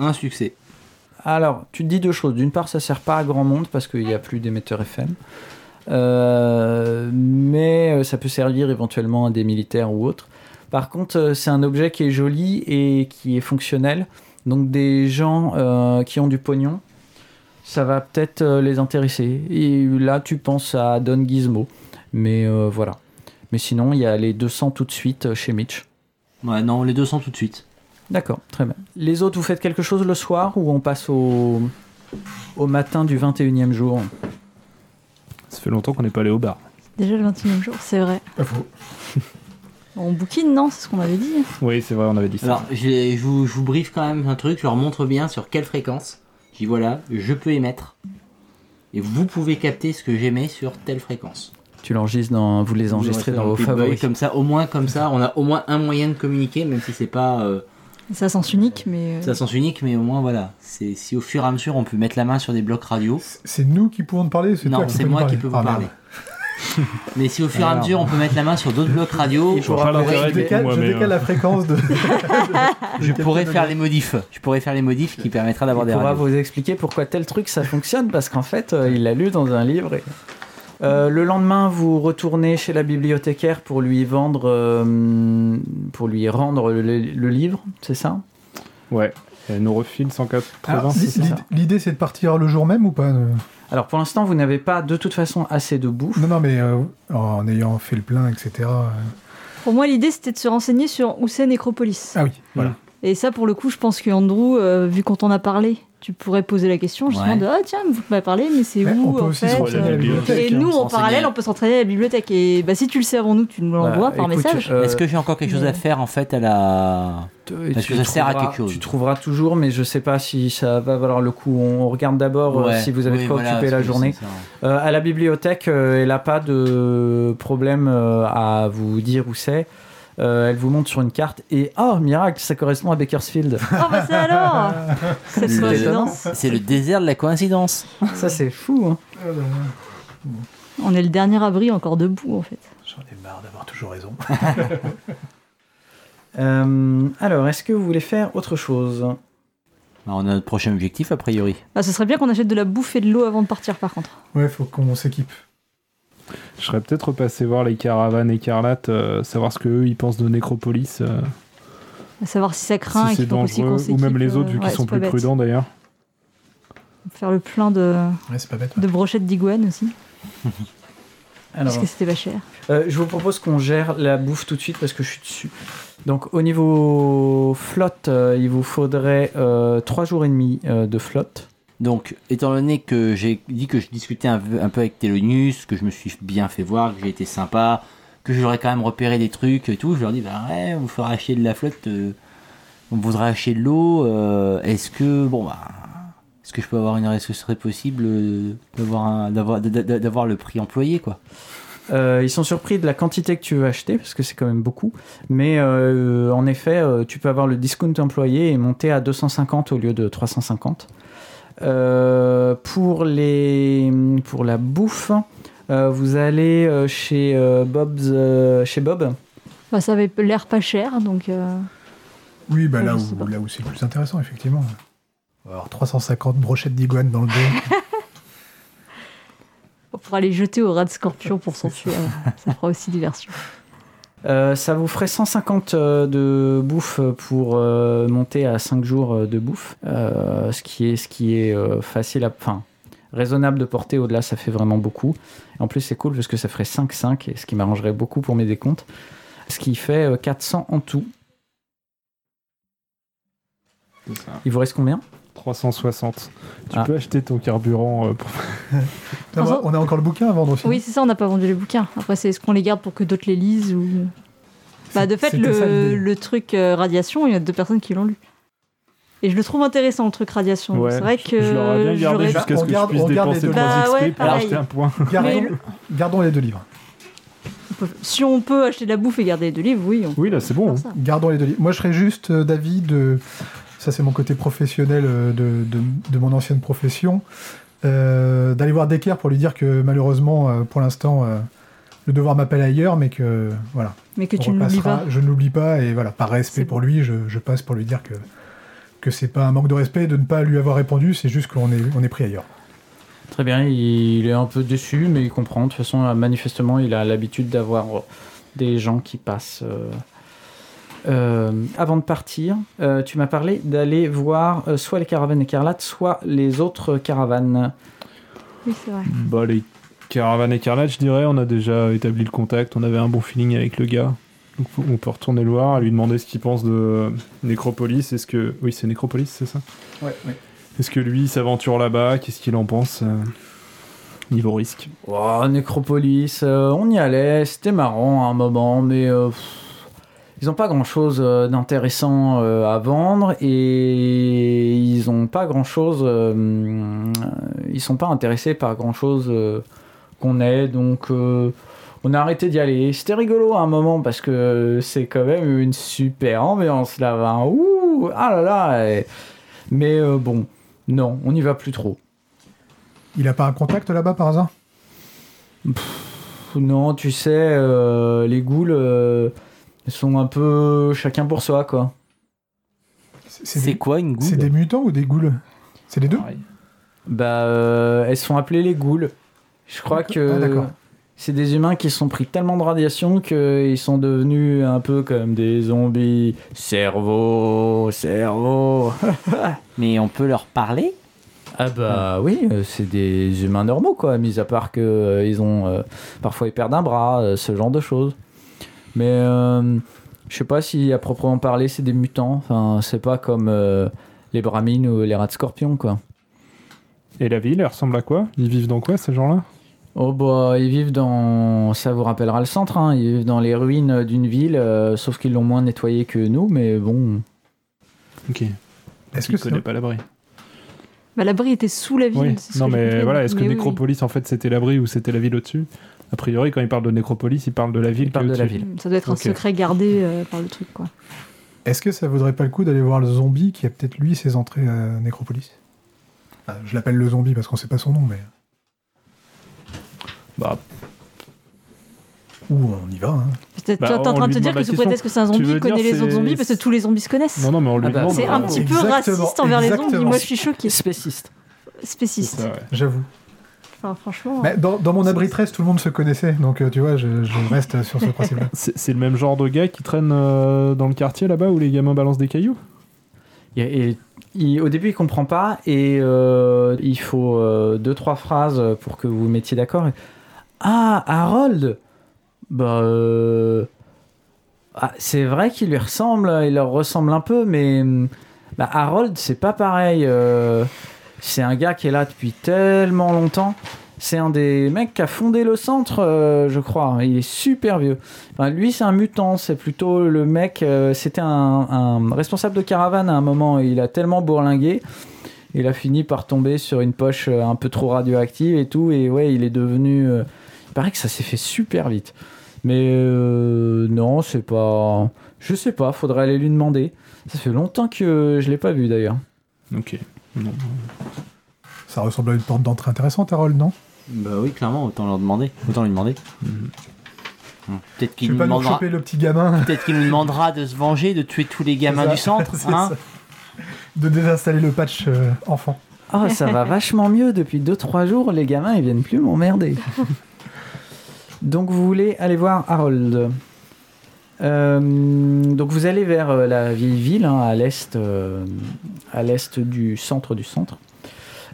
un succès. Alors, tu te dis deux choses. D'une part, ça sert pas à grand monde parce qu'il n'y a plus d'émetteurs FM. Euh, mais euh, ça peut servir éventuellement à des militaires ou autres. Par contre, c'est un objet qui est joli et qui est fonctionnel. Donc, des gens euh, qui ont du pognon, ça va peut-être euh, les intéresser. Et là, tu penses à Don Gizmo. Mais euh, voilà. Mais sinon, il y a les 200 tout de suite euh, chez Mitch. Ouais, non, les 200 tout de suite. D'accord, très bien. Les autres, vous faites quelque chose le soir ou on passe au, au matin du 21e jour? Ça fait longtemps qu'on n'est pas allé au bar. Déjà le 21 jour, c'est vrai. Pas faux. On <laughs> bouquine, non C'est ce qu'on avait dit. Oui, c'est vrai, on avait dit ça. Alors, je, je vous, je vous briefe quand même un truc, je leur montre bien sur quelle fréquence. Dis voilà, je peux émettre. et vous pouvez capter ce que j'aimais sur telle fréquence. Tu l'enregistres dans, vous les enregistrez dans vos favoris. Comme ça, au moins comme ça, on a au moins un moyen de communiquer, même si c'est pas euh, à sens unique, mais. euh, ça sens unique, mais au moins voilà. C'est si au fur et à mesure on peut mettre la main sur des blocs radio. C'est nous qui pouvons te parler Non, c'est moi qui peux vous Ah, parler. merde. <laughs> mais si au fur et à mesure on peut mettre la main sur d'autres blocs radio, Je pourra décale, moi, décale euh, la fréquence <laughs> de. je pourrais faire les modifs. Je pourrais faire les modifs qui permettraient d'avoir des pourra radios. vous expliquer pourquoi tel truc ça fonctionne parce qu'en fait euh, il l'a lu dans un livre. et- Euh, le lendemain, vous retournez chez la bibliothécaire pour lui vendre, euh, pour lui rendre le, le livre, c'est ça? Ouais. Elle nous refile 180, Alors, c'est ça? l'i- L'idée c'est de partir le jour même ou pas euh? Alors pour l'instant, vous n'avez pas de toute façon assez de bouffe. Non, non, mais euh, en ayant fait le plein, etc. euh. Pour moi, l'idée, c'était de se renseigner sur où c'est Nécropolis. Ah oui, voilà. Et ça, pour le coup, je pense que Andrew, euh, vu qu'on t'en a parlé, tu pourrais poser la question justement Ouais. de Ah, tiens, vous m'avez parlé, mais c'est où on en aussi fait euh. Et nous, se en parallèle, on peut s'entraîner à la bibliothèque. Et bah, si tu le sais avant nous, tu nous l'envoies Bah, par écoute, message. euh, Est-ce que j'ai encore quelque chose à faire en fait à la tu que ça sert à trouveras- quelque chose. Tu trouveras toujours, mais je sais pas si ça va valoir le coup. On regarde d'abord euh, si vous avez oui, de quoi voilà, occuper la journée. Euh, à la bibliothèque, euh, elle n'a pas de problème euh, à vous dire où c'est. Euh, elle vous montre sur une carte et oh miracle, ça correspond à Bakersfield. Oh, bah c'est alors <laughs> Cette coïncidence. C'est le désert de la coïncidence. ça c'est fou. hein. On est le dernier abri encore debout, en fait. J'en ai marre d'avoir toujours raison. <laughs> Euh, alors, est-ce que vous voulez faire autre chose? Alors, on a notre prochain objectif a priori. Bah, ce serait bien qu'on achète de la bouffe et de l'eau avant de partir, par contre. Ouais, faut qu'on s'équipe. Je serais peut-être repassé voir les caravanes écarlates, euh, savoir ce qu'eux ils pensent de Nécropolis, euh, À savoir si ça craint si et c'est aussi dangereux, qu'on ou même les autres vu qu'ils sont plus bête. prudents d'ailleurs. Faire le plein de, Ouais, c'est pas bête. de brochettes d'iguane aussi, <laughs> Alors, parce que c'était pas cher. euh, je vous propose qu'on gère la bouffe tout de suite parce que je suis dessus. Donc, au niveau flotte, euh, il vous faudrait 3 jours et demi euh, de flotte. Donc, étant donné que j'ai dit que je discutais un peu, avec Telonius, que je me suis bien fait voir, que j'ai été sympa, que j'aurais quand même repéré des trucs et tout, je leur dis bah ouais, on vous fera acheter de la flotte, euh, on voudra acheter de l'eau. euh, est-ce que bon bah, est-ce que je peux avoir une est-ce que ce serait possible euh, d'avoir le prix employé quoi? Ils sont surpris de la quantité que tu veux acheter, parce que c'est quand même beaucoup. Mais en effet, tu peux avoir le discount employé et monter à 250 au lieu de 350. Euh, pour, les, pour la bouffe, euh, vous allez euh, chez, euh, Bob's, euh, chez Bob. Bah, ça avait l'air pas cher, donc euh, Oui, bah là où, là où c'est le plus intéressant, effectivement. Avoir 350 brochettes d'iguane dans le dos. <laughs> on pourra les jeter au rat de scorpion pour s'enfuir. <laughs> ça fera aussi diversion. Euh, ça vous ferait 150 euh, de bouffe pour euh, monter à 5 jours de bouffe, ce qui est, ce qui est facile à... Enfin, raisonnable de porter, au-delà ça fait vraiment beaucoup. En plus c'est cool parce que ça ferait 5-5, et ce qui m'arrangerait beaucoup pour mes décomptes. Ce qui fait euh, 400 en tout. Il vous reste combien? 360. Tu Ah. peux acheter ton carburant euh, pour... <laughs> Non, bah, on a encore le bouquin à vendre aussi. Oui, c'est ça, on n'a pas vendu les bouquins. Après, c'est est-ce qu'on les garde pour que d'autres les lisent ou. Bah, de fait, ça, le, truc euh, radiation, il y a deux personnes qui l'ont lu. Et je le trouve intéressant, le truc radiation. Ouais, c'est vrai que. je l'aurais bien gardé j'aurais- jusqu'à ce On que garde- je puisse dépenser deux. 3 Bah XP ouais, pour pareil. acheter un point. <laughs> Gardons, le- gardons les deux livres. on peut- Si on peut acheter de la bouffe et garder les deux livres, oui. On Oui, là c'est bon. ça. Gardons les deux livres. Moi, je serais juste euh, d'avis de. Ça, c'est mon côté professionnel euh, de, de, de mon ancienne profession. euh, D'aller voir Decker pour lui dire que malheureusement, euh, pour l'instant, euh, le devoir m'appelle ailleurs, mais que voilà. Mais que tu ne l'oublies pas. Je ne l'oublie pas, et voilà, par respect pour lui, je, je passe pour lui dire que que c'est pas un manque de respect de ne pas lui avoir répondu, c'est juste qu'on est, on est pris ailleurs. Très bien, il est un peu déçu, mais il comprend. De toute façon, manifestement, il a l'habitude d'avoir des gens qui passent. euh, euh, avant de partir, euh, tu m'as parlé d'aller voir euh, soit les caravanes écarlates, soit les autres caravanes. Oui, c'est vrai. Bah, les caravanes écarlates, je dirais, on a déjà établi le contact, on avait un bon feeling avec le gars. Donc on peut retourner le voir et lui demander ce qu'il pense de Nécropolis. Est-ce que. Oui, c'est Nécropolis, c'est ça? Ouais, Est-ce que lui il s'aventure là-bas? Qu'est-ce qu'il en pense euh, Niveau risque? Oh, Nécropolis, euh, on y allait, c'était marrant à un moment, mais euh, pff, ils n'ont pas grand-chose euh, d'intéressant euh, à vendre et ils n'ont pas grand-chose, euh, ils sont pas intéressés par grand chose qu'on ait, donc on a arrêté d'y aller. C'était rigolo à un moment parce que c'est quand même une super ambiance là-bas. Ouh, ah là là. Mais euh, bon, non, on n'y va plus trop. Il a pas un contact là-bas par hasard? Non, tu sais, euh, les ghouls euh, sont un peu chacun pour soi, quoi. C'est des- quoi une C'est goule des mutants ou des ghouls C'est les deux. Bah, euh, elles sont appelées les ghouls. Je crois que Ah, c'est des humains qui se sont pris tellement de radiation qu'ils sont devenus un peu comme des zombies. Cerveau, cerveau. <laughs> Mais on peut leur parler? Ah bah oui, euh, c'est des humains normaux quoi, mis à part que euh, ils ont euh, parfois ils perdent un bras, euh, ce genre de choses. Mais euh, je sais pas si à proprement parler c'est des mutants. Enfin, c'est pas comme euh, les bramines ou les rats de scorpion quoi. Et la ville, elle ressemble à quoi? Ils vivent dans quoi, ces gens-là? Oh bah ils vivent dans, ça vous rappellera le centre, hein. ils vivent dans les ruines d'une ville, euh, sauf qu'ils l'ont moins nettoyé que nous, mais bon. Ok. Est-ce que c'est connaît pas l'abri Bah, l'abri était sous la ville. Oui. ce Non, mais voilà, est-ce que Mais oui, Nécropolis, en fait, c'était l'abri ou c'était la ville au-dessus? A priori, quand il parle de Nécropolis, il parle de la ville. Il parle de la ville. Ça doit être un secret gardé euh, par le truc, quoi. Est-ce que ça vaudrait pas le coup d'aller voir le zombie qui a peut-être lui ses entrées à Nécropolis? Enfin, Je l'appelle le zombie parce qu'on sait pas son nom, mais. Bah, Ou on y va. Hein. Peut-être Bah, toi, t'es en train de te dire que sous prétexte que c'est un Tu zombie, il connaît dire, les autres zombies parce que tous les zombies se connaissent. non, non, mais on lui Ah bah, demande. C'est un petit peu Exactement, raciste envers les zombies. Moi, je suis choquée. Spéciste. Spéciste. ouais. J'avoue. Enfin, franchement. Mais dans, dans mon abri 13, tout le monde se connaissait, donc euh, tu vois, je, je <laughs> reste sur ce principe-là. C'est c'est le même genre de gars qui traîne euh, dans le quartier là-bas où les gamins balancent des cailloux? Et- et- il- au début, il comprend pas et euh, il faut euh, deux trois phrases pour que vous vous mettiez d'accord. Ah, Harold. Bah, euh, ah, c'est vrai qu'il lui ressemble, il leur ressemble un peu, mais bah, Harold, c'est pas pareil. C'est un gars qui est là depuis tellement longtemps. C'est un des mecs qui a fondé le centre, euh, je crois. Il est super vieux. Enfin, lui, c'est un mutant. C'est plutôt le mec. euh, C'était un, responsable de caravane à un moment. Il a tellement bourlingué. Il a fini par tomber sur une poche euh, un peu trop radioactive et tout. Et ouais, il est devenu. il paraît que ça s'est fait super vite. Mais non, c'est pas. Je sais pas. Faudrait aller lui demander. Ça fait longtemps que je l'ai pas vu d'ailleurs. Ok. Non. Ça ressemble à une porte d'entrée intéressante, Harold, non? Bah oui, clairement, autant leur demander. Autant lui demander. Mhm. Hum, Peut-être qu'il nous pas demandera. choper le petit gamin Peut-être qu'il nous demandera de se venger, de tuer tous les gamins du centre. <laughs> Hein. De désinstaller le patch euh, enfant. Oh, ça va vachement mieux depuis 2-3 jours. Les gamins, ils viennent plus m'emmerder. <laughs> Donc, vous voulez aller voir Harold? Euh, donc, vous allez vers euh, la vieille ville, hein, à l'est, euh, à l'est du centre du centre.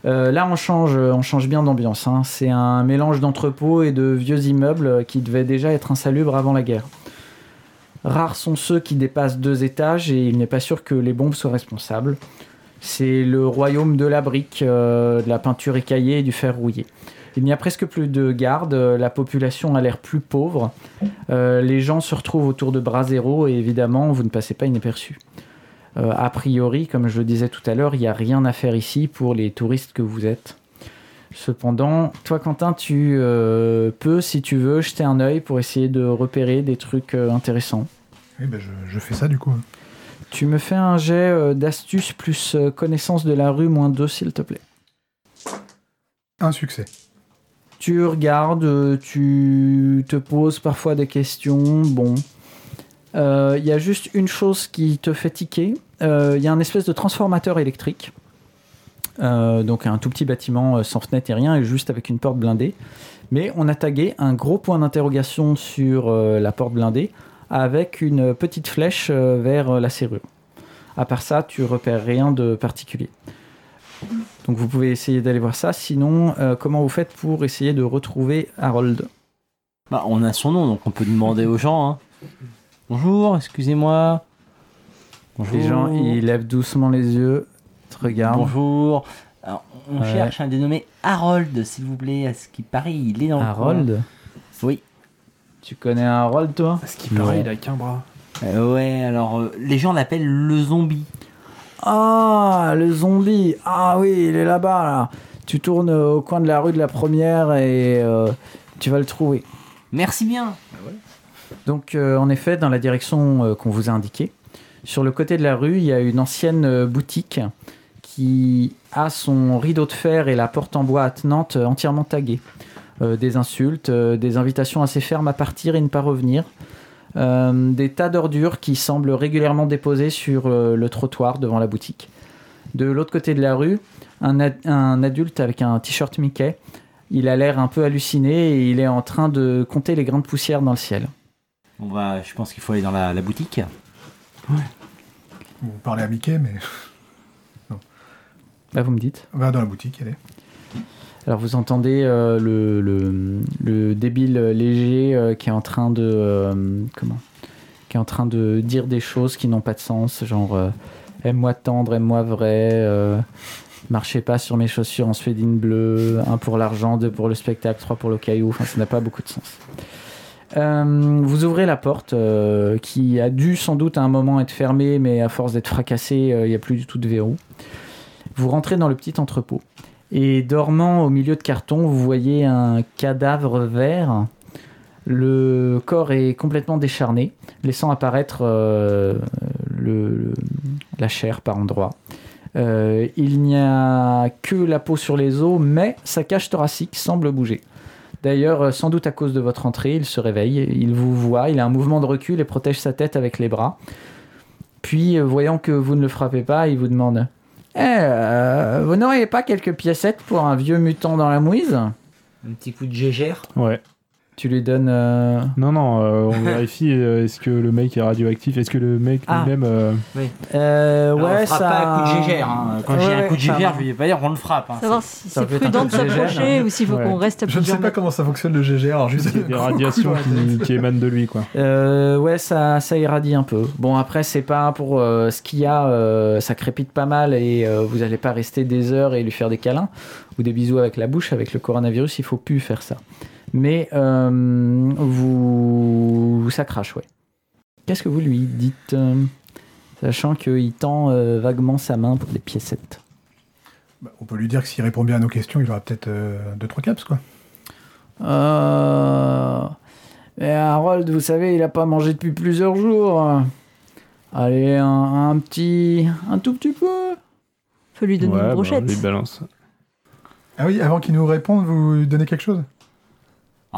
Là, on change, on change bien d'ambiance. hein. C'est un mélange d'entrepôts et de vieux immeubles qui devaient déjà être insalubres avant la guerre. Rares sont ceux qui dépassent deux étages et il n'est pas sûr que les bombes soient responsables. C'est le royaume de la brique, de la peinture écaillée et du fer rouillé. Il n'y a presque plus de gardes, euh, la population a l'air plus pauvre, euh, les gens se retrouvent autour de bras zéro et évidemment vous ne passez pas inaperçu. Euh, a priori, comme je le disais tout à l'heure, il n'y a rien à faire ici pour les touristes que vous êtes. Cependant, toi Quentin, tu euh, peux, si tu veux, jeter un œil pour essayer de repérer des trucs euh, intéressants. Oui, ben je, je fais ça du coup. Tu me fais un jet euh, d'astuce plus connaissance de la rue moins 2 s'il te plaît. Un succès. Tu regardes, euh, tu te poses parfois des questions. Bon, Euh, il y a juste une chose qui te fait tiquer. Euh, Il y a un espèce de transformateur électrique. Euh, donc un tout petit bâtiment euh, sans fenêtre et rien, et juste avec une porte blindée. Mais on a tagué un gros point d'interrogation sur euh, la porte blindée avec une petite flèche euh, vers euh, la serrure. À part ça, tu repères rien de particulier. Donc vous pouvez essayer d'aller voir ça. Sinon, euh, comment vous faites pour essayer de retrouver Harold? Bah, on a son nom, donc on peut demander aux gens. hein. Bonjour, excusez-moi. Bonjour. Les gens, ils lèvent doucement les yeux, te regardent. Bonjour. Alors, on Ouais. cherche un dénommé Harold, s'il vous plaît. À ce qui paraît, il est dans le Harold? Oui. Tu connais Harold, toi? Ce qui paraît, il a qu'un bras. Euh, ouais, alors euh, les gens l'appellent le zombie. Ah, le zombie Ah oui, il est là-bas, là. Tu tournes au coin de la rue de la première et euh, tu vas le trouver. Merci bien. Donc, euh, en effet, dans la direction euh, qu'on vous a indiquée, sur le côté de la rue, il y a une ancienne euh, boutique qui a son rideau de fer et la porte en bois attenante entièrement tagués. Euh, des insultes, euh, des invitations assez fermes à partir et ne pas revenir. Euh, des tas d'ordures qui semblent régulièrement déposées sur euh, le trottoir devant la boutique. De l'autre côté de la rue, un, ad- un adulte avec un t-shirt Mickey. Il a l'air un peu halluciné et il est en train de compter les grains de poussière dans le ciel. On va, je pense qu'il faut aller dans la, la boutique. Vous parlez à Mickey, mais Là, vous me dites. va dans la boutique, allez. Alors vous entendez euh, le, le, le débile léger euh, qui est en train de euh, comment? Qui est en train de dire des choses qui n'ont pas de sens, genre aime-moi tendre, aime-moi vrai, marchez pas sur mes chaussures en suédine bleue, un pour l'argent, deux pour le spectacle, trois pour le caillou. Enfin, ça n'a pas beaucoup de sens. Vous ouvrez la porte qui a dû sans doute à un moment être fermée, mais à force d'être fracassée, il n'y a plus du tout de verrou. Vous rentrez dans le petit entrepôt. Et dormant au milieu de carton, vous voyez un cadavre vert. Le corps est complètement décharné, laissant apparaître euh, la chair par endroits. Euh, il n'y a que la peau sur les os, mais sa cage thoracique semble bouger. D'ailleurs, euh, sans doute à cause de votre entrée, il se réveille, il vous voit, il a un mouvement de recul et protège sa tête avec les bras. Puis, voyant que vous ne le frappez pas, il vous demande eh, euh, vous n'auriez pas quelques piécettes pour un vieux mutant dans la mouise? Un petit coup de gégère. Ouais. Tu lui donnes. euh, Non, non, euh, on vérifie <laughs> euh, est-ce que le mec est radioactif? Est-ce que le mec Ah. lui-même. euh, euh, Alors, ouais, on frappe ça. pas à coup de gégère. hein. Quand j'ai Ouais, un coup de gégère, je vais pas dire on le frappe. hein. Savoir si ça c'est peut être un prudent de s'approcher hein. ou s'il faut Ouais. qu'on reste à Je ne sais pas mètres. comment ça fonctionne le GGR, alors juste Il y a des radiations qui, qui émanent de lui, quoi. Euh, ouais, ça, ça irradie un peu. Bon, après, c'est pas pour euh, ce qu'il y a, euh, ça crépite pas mal et euh, vous allez pas rester des heures et lui faire des câlins ou des bisous avec la bouche. Avec le coronavirus, il faut plus faire ça. Mais euh, vous, ça crache, ouais. Qu'est-ce que vous lui dites, euh, sachant qu'il tend euh, vaguement sa main pour des piécettes? Bah, on peut lui dire que s'il répond bien à nos questions, il aura peut-être 2-3 caps, quoi. Euh... Mais Harold, vous savez, il a pas mangé depuis plusieurs jours. Allez, un, un petit. un tout petit peu. Faut lui donner ouais, une bah, brochette. lui balance. Ah oui, avant qu'il nous réponde, vous lui donnez quelque chose?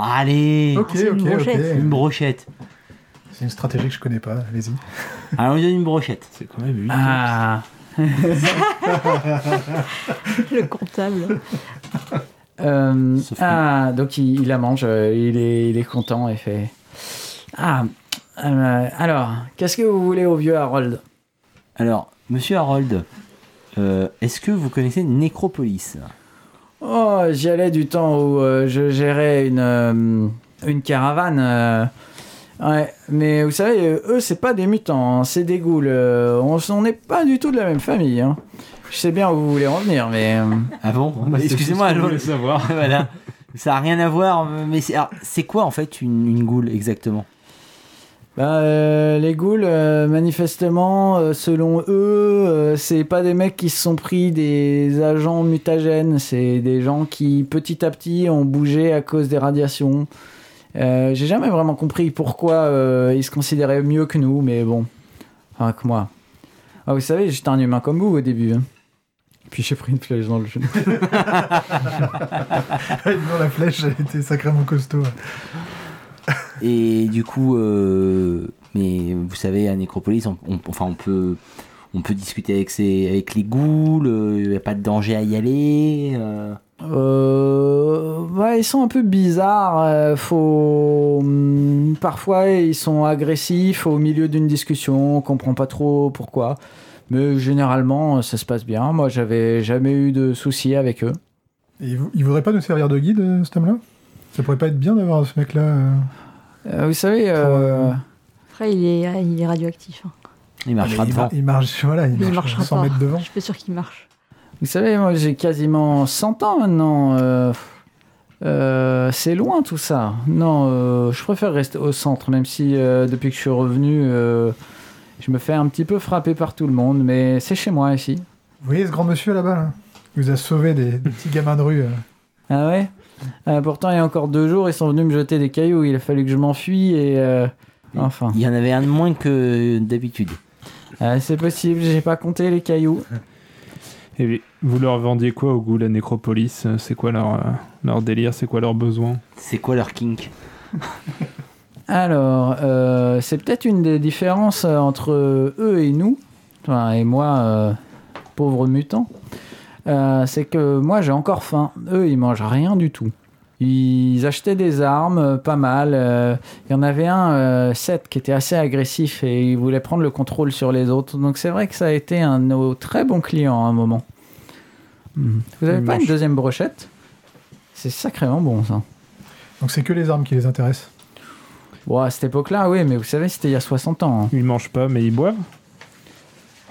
Allez, Ok, c'est une brochette. une brochette. C'est une stratégie que je connais pas, allez-y. Allez, on lui donne une brochette. C'est quand même lui. Ah. <laughs> Le comptable. <laughs> Euh, ah, donc il, il la mange, euh, il est, il est content et fait. Ah. euh, alors, qu'est-ce que vous voulez au vieux Harold? Alors, monsieur Harold, euh, est-ce que vous connaissez Nécropolis Oh, j'y allais du temps où euh, je gérais une, euh, une caravane. euh, ouais, mais vous savez, euh, eux, c'est pas des mutants, hein, c'est des ghouls. euh, on on n'est pas du tout de la même famille. hein. Je sais bien où vous voulez en venir, mais. euh, Ah bon? Bah, c'est Excusez-moi, tout ce qu'on allô. voulait savoir. <laughs> voilà. Ça a rien à voir, mais c'est alors, c'est quoi en fait une, une goule exactement? Bah, euh, les ghouls, euh, manifestement, euh, selon eux, c'est pas des mecs qui se sont pris des agents mutagènes, c'est des gens qui, petit à petit, ont bougé à cause des radiations. J'ai jamais vraiment compris pourquoi ils se considéraient mieux que nous, mais bon, enfin que moi. Ah, vous savez, j'étais un humain comme vous au début. hein. Puis j'ai pris une flèche dans le genou. <laughs> non, la flèche été sacrément costaud. Et du coup, euh, mais vous savez, à Nécropolis, on, on- enfin, on peut, on peut discuter avec, ces, avec les ghouls, il n'y a pas de danger à y aller. euh. Euh, ouais, ils sont un peu bizarres. euh, faut... hum, Parfois, ils sont agressifs au milieu d'une discussion. On comprend pas trop pourquoi. Mais généralement, ça se passe bien. Moi, j'avais jamais eu de soucis avec eux. Et il, vou- il voudrait pas nous servir de guide, euh, cet homme-là Ça pourrait pas être bien d'avoir ce mec-là euh, Euh, vous savez, euh, Après, il est, il est radioactif. hein. Il marchera Ah, il, devant. il marche, voilà, il, Il marche marchera 100 pas. mètres devant. Je suis pas sûr qu'il marche. vous savez, moi, j'ai quasiment 100 ans maintenant. euh, euh, c'est loin tout ça. Non, euh, je préfère rester au centre, même si euh, depuis que je suis revenu, euh, je me fais un petit peu frapper par tout le monde. Mais c'est chez moi ici. Vous voyez ce grand monsieur là-bas là? Il vous a sauvé des, des petits gamins de rue. euh. Ah ouais? Euh, Pourtant, il y a encore deux jours, ils sont venus me jeter des cailloux. Il a fallu que je m'enfuis et. euh, Enfin. Il y en avait un de moins que d'habitude. Ah, c'est possible, j'ai pas compté les cailloux. Et vous leur vendiez quoi au goût la nécropolis? C'est quoi leur, euh, leur délire? C'est quoi leurs besoins C'est quoi leur kink? Alors, euh, c'est peut-être une des différences euh, entre eux et nous, enfin, et moi, euh, pauvre mutant. Euh, c'est que moi, j'ai encore faim. Eux, ils mangent rien du tout. Ils achetaient des armes, euh, pas mal. euh, Il y en avait un, euh, Seth, qui était assez agressif et il voulait prendre le contrôle sur les autres. Donc c'est vrai que ça a été un de nos très bons clients à un moment. Vous avez Ils pas une deuxième brochette? C'est sacrément bon ça. Donc c'est que les armes qui les intéressent? Bon, à cette époque-là, oui, mais vous savez, c'était il y a 60 ans. hein. Ils mangent pas, mais ils boivent?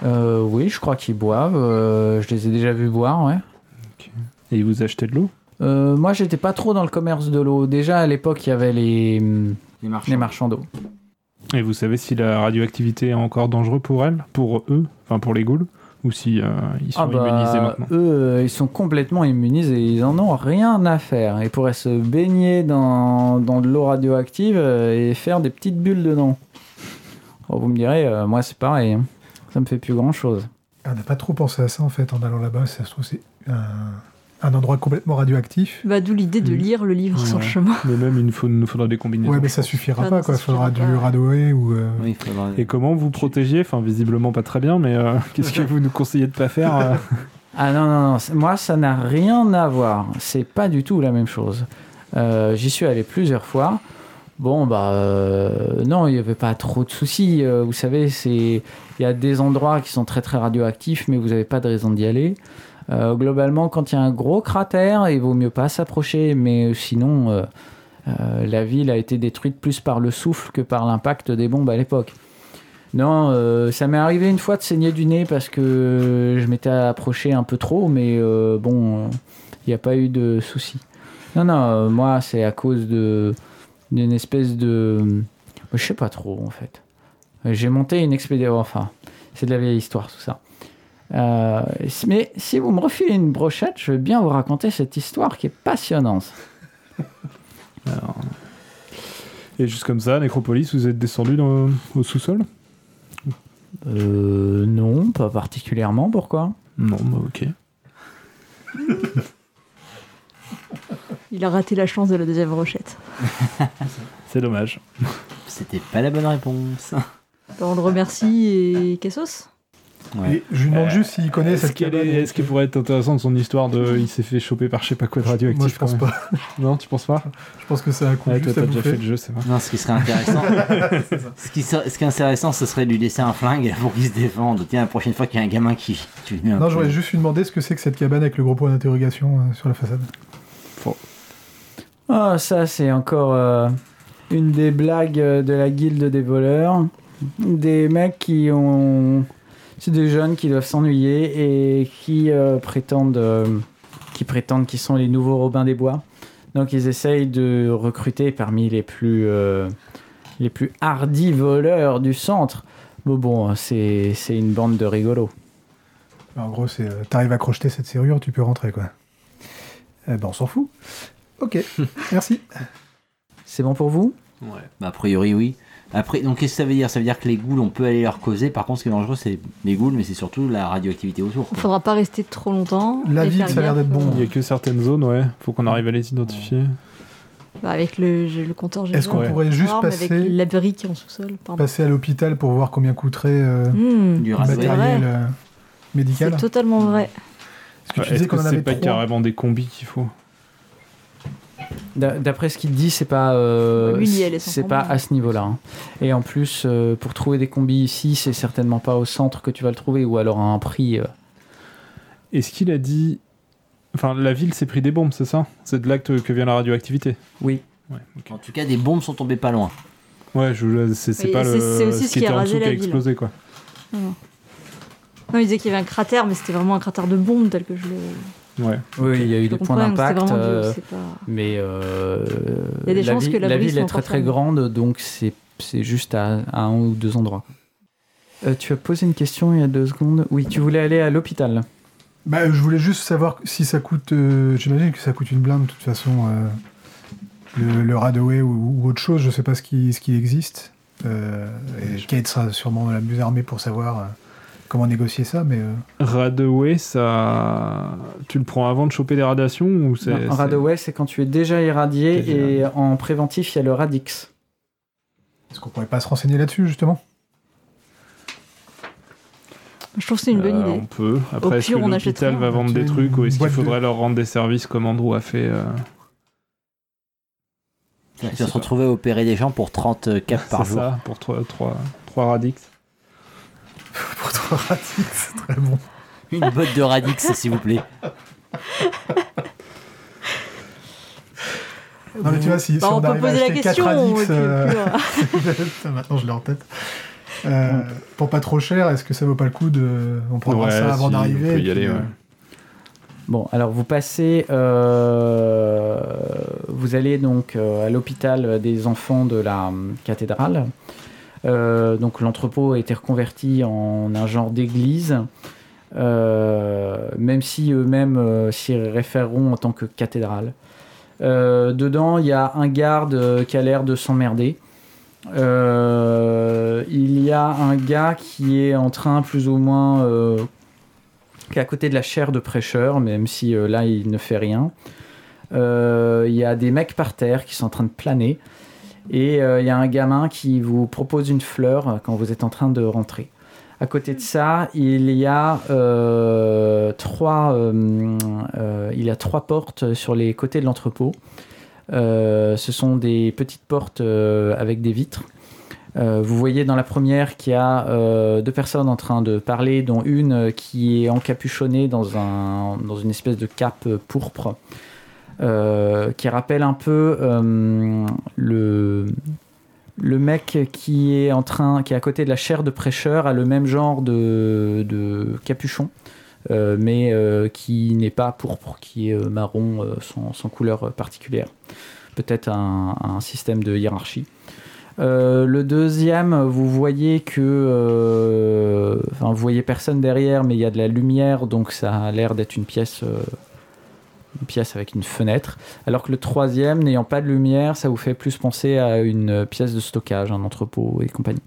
Euh, oui, je crois qu'ils boivent. euh, je les ai déjà vus boire, ouais. Et ils vous achetaient de l'eau Euh, moi, j'étais pas trop dans le commerce de l'eau. Déjà, à l'époque, il y avait les, Les marchands. les marchands d'eau. Et vous savez si la radioactivité est encore dangereuse pour elles Pour eux Enfin, pour les ghouls Ou si euh, ils sont Ah bah, immunisés maintenant? eux, euh, ils sont complètement immunisés. Ils en ont rien à faire. Ils pourraient se baigner dans, dans de l'eau radioactive euh, et faire des petites bulles dedans. Bon, vous me direz, euh, moi, c'est pareil. hein. Ça me fait plus grand-chose. On n'a pas trop pensé à ça en fait en allant là-bas. Ça se trouve c'est un, un endroit complètement radioactif. Bah, d'où l'idée de Mhm. lire le livre sur le Ouais. chemin. Mais même, il nous, faut, nous faudra des combinaisons. Ouais, mais ça suffira Ah pas non, quoi. ça Il faudra du radoé ou. euh, Oui, il faudra- Et comment vous protégez? Enfin, visiblement pas très bien, mais euh, <laughs> qu'est-ce que vous nous conseillez de pas faire euh <laughs> Ah non, non, non. Moi, ça n'a rien à voir. C'est pas du tout la même chose. Euh, J'y suis allé plusieurs fois. Bon, bah, euh, non, il n'y avait pas trop de soucis. Euh, vous savez, c'est il y a des endroits qui sont très, très radioactifs, mais vous n'avez pas de raison d'y aller. Euh, globalement, quand il y a un gros cratère, il vaut mieux pas s'approcher, mais sinon, euh, euh, la ville a été détruite plus par le souffle que par l'impact des bombes à l'époque. Non, ça m'est arrivé une fois de saigner du nez parce que je m'étais approché un peu trop, mais bon, il n'y a pas eu de souci. Non, non, moi, c'est à cause d'une espèce de. Je sais pas trop, en fait. J'ai monté une expédition. Enfin, c'est de la vieille histoire, tout ça. Euh, mais si vous me refilez une brochette, je veux bien vous raconter cette histoire qui est passionnante. <laughs> Et juste comme ça, Nécropolis, vous êtes descendu dans, au sous-sol? Euh, non, pas particulièrement. Pourquoi? Non, bah ok. <laughs> Il a raté la chance de la deuxième brochette. <laughs> C'est dommage. C'était pas la bonne réponse. On le remercie et Cassos Ouais. Et je lui demande Euh, juste s'il connaît Est-ce cette qu'elle cabane. est- est-ce qu'elle pourrait être intéressante son histoire de il s'est fait choper par je sais pas quoi de radioactif Moi je pense pas. <laughs> Non, tu penses pas Je pense que c'est un coup Ouais, toi juste à t'as déjà fait le jeu, c'est vrai. Non, ce qui serait intéressant. <laughs> ce, qui serait, ce qui est intéressant, ce serait de lui laisser un flingue pour qu'il se défende. Tiens, la prochaine fois qu'il y a un gamin qui un Non, j'aurais juste lui demandé ce que c'est que cette cabane avec le gros point d'interrogation euh, sur la façade. Ah, ça, c'est encore euh, une des blagues euh, de la guilde des voleurs. Des mecs qui ont. C'est des jeunes qui doivent s'ennuyer et qui euh, prétendent euh, qui prétendent qu'ils sont les nouveaux Robins des Bois. Donc, ils essayent de recruter parmi les plus, euh, les plus hardis voleurs du centre. Bon, bon, c'est c'est une bande de rigolos. En gros, c'est euh, t'arrives à crocheter cette serrure, tu peux rentrer quoi. Eh ben, on s'en fout. Ok, <laughs> merci. C'est bon pour vous? Ouais. Bah, a priori, oui. Après, donc qu'est-ce que ça veut dire? Ça veut dire que les ghouls, on peut aller leur causer. Par contre, ce qui est dangereux, c'est les ghouls, mais c'est surtout la radioactivité autour. Il faudra pas rester trop longtemps. La ville, ça a l'air d'être bon. Il y a que certaines zones, ouais. Faut qu'on arrive à les identifier. Bah, avec le, le compteur. Est-ce qu'on Ouais. pourrait juste avec passer, la brique en sous-sol. Passer à l'hôpital pour voir combien coûterait euh, Hmm, Du matériel euh, médical? C'est totalement vrai. Parce que tu Est-ce disais que qu'on en c'est avait pas trois. carrément des combis qu'il faut? D'après ce qu'il dit, c'est pas, euh, c'est pas à ce niveau-là. hein. Et en plus, euh, pour trouver des combis ici, c'est certainement pas au centre que tu vas le trouver, ou alors à un prix. euh, Est-ce qu'il a dit. Enfin, la ville s'est pris des bombes, c'est ça? C'est de là que, que vient la radioactivité? Oui. Ouais. En tout cas, des bombes sont tombées pas loin. Ouais, je, c'est Oui, pas le. c'est aussi ce qui qui a en rasé dessous qui la a ville. explosé, quoi. Non, il disait qu'il y avait un cratère, mais c'était vraiment un cratère de bombe tel que je le. Ouais. Oui, il y a eu je des points d'impact, euh, pas- mais euh, Il y a des la, chances vi- que la ville est très très grande, donc c'est c'est juste à, à un ou deux endroits. Euh, tu as posé une question il y a deux secondes. Oui, tu voulais aller à l'hôpital. Bah, je voulais juste savoir si ça coûte. euh, J'imagine que ça coûte une blinde de toute façon. euh, le, le Radaway ou, ou autre chose, je sais pas ce qui, ce qui existe. Euh, et Kate sera sûrement la mieux armée pour savoir euh, comment négocier ça, mais. euh, Radaway, ça. Tu le prends avant de choper des radiations ou c'est. Non, c'est- Un Radaway, c'est quand tu es déjà irradié Déjà et en préventif, il y a le Radix. Est-ce qu'on pourrait pas se renseigner là-dessus, justement? Je trouve que c'est une bonne Euh, idée. On peut. Après, est-ce que l'hôpital va vendre des trucs ou est-ce qu'il de- faudrait leur rendre des services comme Andrew a fait euh, vas se retrouver à opérer des gens pour 30 <laughs> caps par c'est jour. ça, pour 3, radix. <laughs> Pour toi, Radix, c'est très bon. Une botte de Radix, s'il vous plaît. Non, mais tu vois, si, Bah, si on on, peut arrive à poser la acheter 4 question. Radix. et puis- euh, euh, Putain, <laughs> Maintenant, je l'ai en tête. Euh, pour pas trop cher, est-ce que ça vaut pas le coup de. On prendra Ouais, ça avant si, d'arriver on peut y puis, aller, euh, ouais. Bon, alors vous passez, euh, vous allez donc euh, à l'hôpital des enfants de la euh, cathédrale. Euh, donc l'entrepôt a été reconverti en un genre d'église, euh, même si eux-mêmes euh, s'y référeront en tant que cathédrale. Dedans, il y a un garde qui a l'air de s'emmerder. Il y a un gars qui est en train plus ou moins qui est à côté de la chaire de prêcheur, même si là il ne fait rien. Il y a des mecs par terre qui sont en train de planer. Et euh, il y a un gamin qui vous propose une fleur euh, quand vous êtes en train de rentrer. À côté de ça, il y a, euh, trois, euh, euh, il y a trois portes sur les côtés de l'entrepôt. Euh, ce sont des petites portes euh, avec des vitres. Euh, vous voyez dans la première qu'il y a euh, deux personnes en train de parler, dont une euh, qui est encapuchonnée dans, un, dans une espèce de cape euh, pourpre, euh, qui rappelle un peu euh, le, le mec qui est en train, qui est à côté de la chaire de prêcheur, a le même genre de, de capuchon, euh, mais euh, qui n'est pas pourpre, qui est euh, marron euh, sans, couleur particulière. Peut-être un, un système de hiérarchie. Euh, le deuxième, vous voyez que, euh, enfin, vous voyez personne derrière, mais il y a de la lumière, donc ça a l'air d'être une pièce, euh, une pièce avec une fenêtre. Alors que le troisième, n'ayant pas de lumière, ça vous fait plus penser à une pièce de stockage, un entrepôt et compagnie.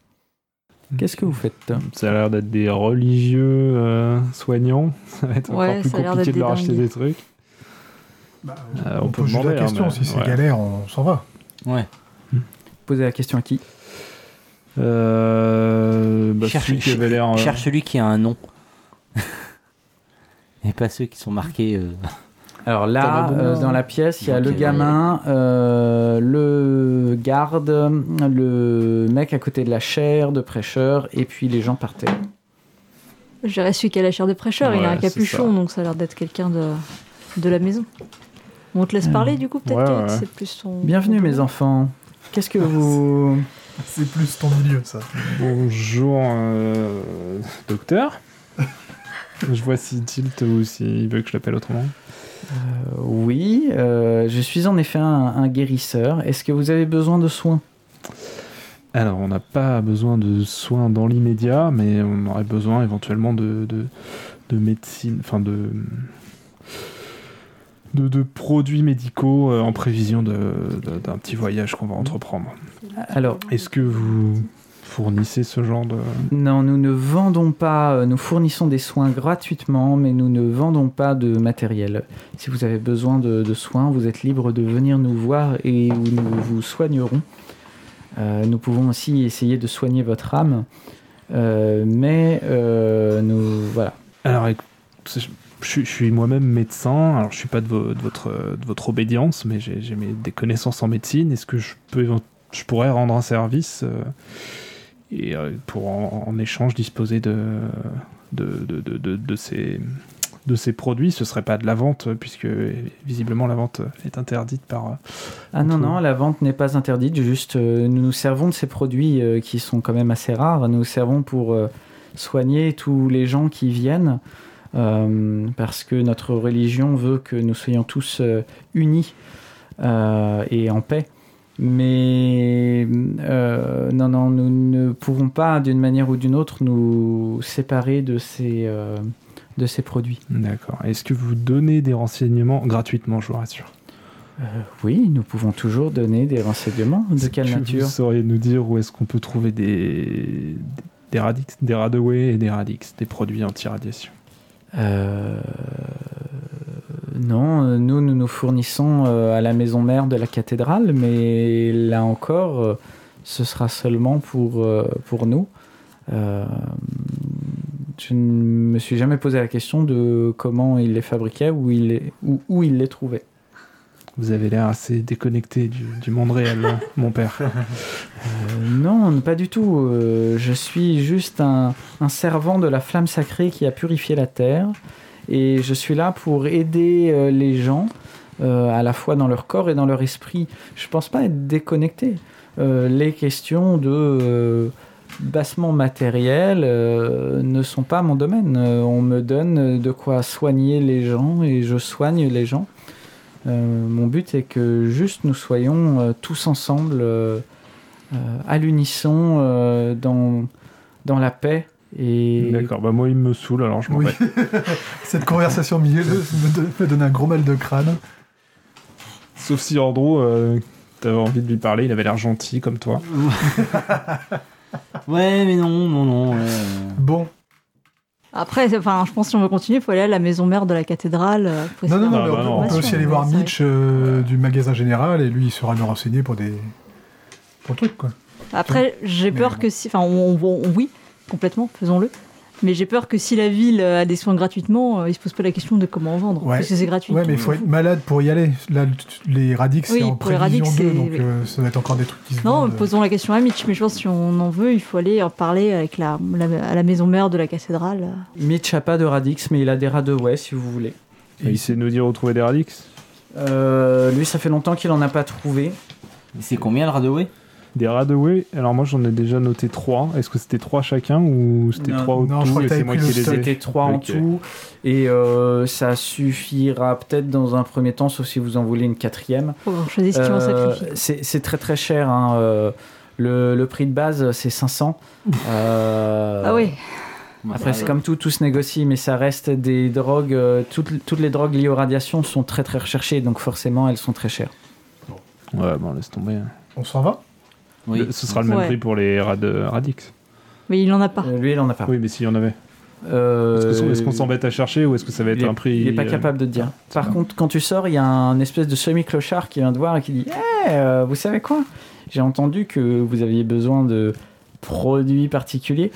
Qu'est-ce que vous faites Ça a l'air d'être des religieux euh, soignants. <laughs> Ça va être Ouais, encore plus compliqué de leur acheter des trucs. bah, Euh, on, on peut poser la question. hein, si mais- c'est ouais. galère, on s'en va. Ouais. Posez la question à qui? Euh, bah, Cherche- celui qui avait l'air. euh, Cherche celui qui a un nom. <laughs> Et pas ceux qui sont marqués. Alors là, euh, dans la pièce, il y a le gamin, euh, le garde, le mec à côté de la chaire de prêcheur, et puis les gens par terre. Je dirais celui qui a la chair de prêcheur, il a un capuchon, ça. donc ça a l'air d'être quelqu'un de, de la maison. On te laisse Euh, parler du coup, peut-être ouais, c'est plus son. Bienvenue mes enfants. Qu'est-ce que vous... C'est plus ton milieu, ça. Bonjour, euh, docteur. <laughs> je vois si tilt ou s'il veut que je l'appelle autrement. Euh, oui, euh, je suis en effet un, un guérisseur. Est-ce que vous avez besoin de soins? Alors, on n'a pas besoin de soins dans l'immédiat, mais on aurait besoin éventuellement de, de, de médecine, enfin de, de, de produits médicaux euh, en prévision d'un petit voyage qu'on va entreprendre. Alors, Est-ce que vous fournissez ce genre de... non, nous ne vendons pas, euh, nous fournissons des soins gratuitement, mais nous ne vendons pas de matériel. Si vous avez besoin de, de soins, vous êtes libre de venir nous voir et nous vous soignerons. Euh, nous pouvons aussi essayer de soigner votre âme, euh, mais euh, nous, voilà. Alors, je, suis- moi-même médecin, alors je suis pas de, vo- de votre, de votre obédience, mais j'ai des connaissances en médecine. Est-ce que je, peux, je pourrais rendre un service et euh, pour en, en échange disposer de, de, de, de, ces, de ces produits Ce serait pas de la vente, puisque visiblement la vente est interdite par... Ah non, non, la vente n'est pas interdite, juste euh, nous nous servons de ces produits euh, qui sont quand même assez rares. Nous nous servons pour euh, soigner tous les gens qui viennent, euh, parce que notre religion veut que nous soyons tous euh, unis euh, et en paix. Mais euh, non, non, nous ne pourrons pas d'une manière ou d'une autre nous séparer de ces, euh, de ces produits. D'accord. Est-ce que vous donnez des renseignements gratuitement, je vous rassure? Euh, oui, nous pouvons toujours donner des renseignements. De quelle que nature Vous sauriez nous dire où est-ce qu'on peut trouver des, des radix, des Radaway et des radix, des produits anti-radiation? Euh, Non, euh, nous, nous nous fournissons euh, à la maison mère de la cathédrale, mais là encore, euh, ce sera seulement pour, pour nous. Euh, je ne me suis jamais posé la question de comment il les fabriquait ou il les, où, où il les trouvait. Vous avez l'air assez déconnecté du, du monde réel, hein, <laughs> mon père. Euh, non, pas du tout. Euh, je suis juste un, un servant de la flamme sacrée qui a purifié la terre. Et je suis là pour aider euh, les gens, euh, à la fois dans leur corps et dans leur esprit. Je pense pas être déconnecté. Euh, les questions de bassement matériel ne sont pas mon domaine. On me donne de quoi soigner les gens et je soigne les gens. Mon but est que juste nous soyons tous ensemble à l'unisson dans, dans la paix. Et D'accord, bah moi il me saoule alors je m'en Oui. vais. <laughs> Cette conversation mielleuse me, don- me donne un gros mal de crâne. Sauf si Andrew, euh, t'avais envie de lui parler, il avait l'air gentil comme toi. <laughs> Ouais, mais non, non, non. ouais, euh. Bon, Après, enfin, je pense que si on veut continuer, il faut aller à la maison mère de la cathédrale. euh, pour non, non, non, bah on, non, peut- on peut des aussi aller voir Mitch euh, du magasin général et lui il sera nous renseigner pour des pour le truc quoi. Après, j'ai peur bon. que si. Enfin, on, on- on- oui, complètement, faisons-le. Mais j'ai peur que si la ville a des soins gratuitement, euh, il se pose pas la question de comment en vendre. Ouais. Parce que c'est gratuit. Ouais, mais il faut être malade pour y aller. Là, le- les radix Oui, c'est en pour les prévision radix, 2, c'est- donc oui. euh, ça va être encore des trucs qui se Non, vendent. posons la question à Mitch, mais je pense que si on en veut, il faut aller en parler avec la, la- à la maison mère de la cathédrale. Mitch a pas de radix, mais il a des radaway si vous voulez. Et il sait nous dire où trouver des radix? Euh, lui, ça fait longtemps qu'il en a pas trouvé. C'est combien le Radaway Des Radaway, alors moi j'en ai déjà noté 3. Est-ce que c'était 3 chacun ou c'était Non. 3 au Non, tout et c'est moi pris qui le les ai C'était trois en Ok. tout. Et euh, ça suffira peut-être dans un premier temps, sauf si vous en voulez une quatrième. Vont Euh, sacrifier. c'est très très cher. hein, euh, le, le prix de base, c'est 500. Euh, Ah oui, Après, c'est comme tout, tout se négocie, mais ça reste des drogues. euh, toutes, toutes les drogues liées aux radiations sont très très recherchées, donc forcément, elles sont très chères. Ouais, bon, laisse tomber. On s'en va? Oui. Le- Ce sera le même Ouais. prix pour les rad radix. mais il en a pas. Euh, lui, il en a pas. Oui, mais s'il y en avait. Euh, Est-ce qu'on s'embête à chercher ou est-ce que ça va être est, un prix il est pas capable de te dire. Par contre, quand tu sors, il y a un espèce de semi-clochard qui vient te voir et qui dit Eh, euh, vous savez quoi? J'ai entendu que vous aviez besoin de produits particuliers.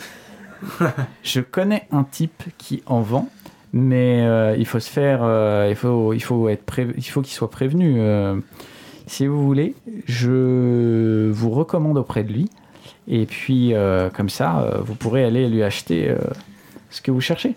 <laughs> Je connais un type qui en vend, mais euh, il faut se faire. euh, il, faut, il, faut être pré- il faut qu'il soit prévenu. Si vous voulez, je vous recommande auprès de lui. Et puis, euh, comme ça, euh, vous pourrez aller lui acheter euh, ce que vous cherchez.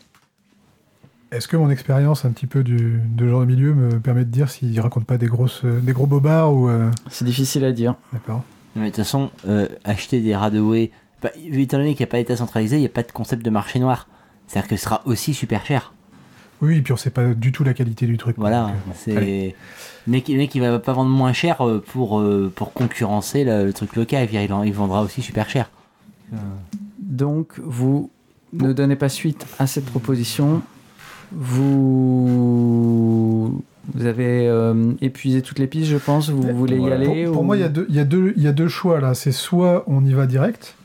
Est-ce que mon expérience un petit peu du, de genre de milieu me permet de dire s'il raconte pas des, grosses, des gros bobards ou. euh, C'est difficile à dire. D'accord. Mais de toute façon, euh, acheter des Radaway, bah, étant donné qu'il n'y a pas d'état centralisé, il n'y a pas de concept de marché noir. C'est-à-dire que ce sera aussi super cher. Oui, et puis on sait pas du tout la qualité du truc. Voilà, euh, c'est. le mec, il va pas vendre moins cher euh, pour, euh, pour concurrencer le, le truc local. Il, il, en- il vendra aussi super cher. Donc, vous ne donnez pas suite à cette proposition. Vous, vous avez euh, épuisé toutes les pistes, je pense. Vous voulez y aller Pour, pour ou- moi, il y, a deux- il y, a deux- il y a deux choix là. C'est soit on y va direct,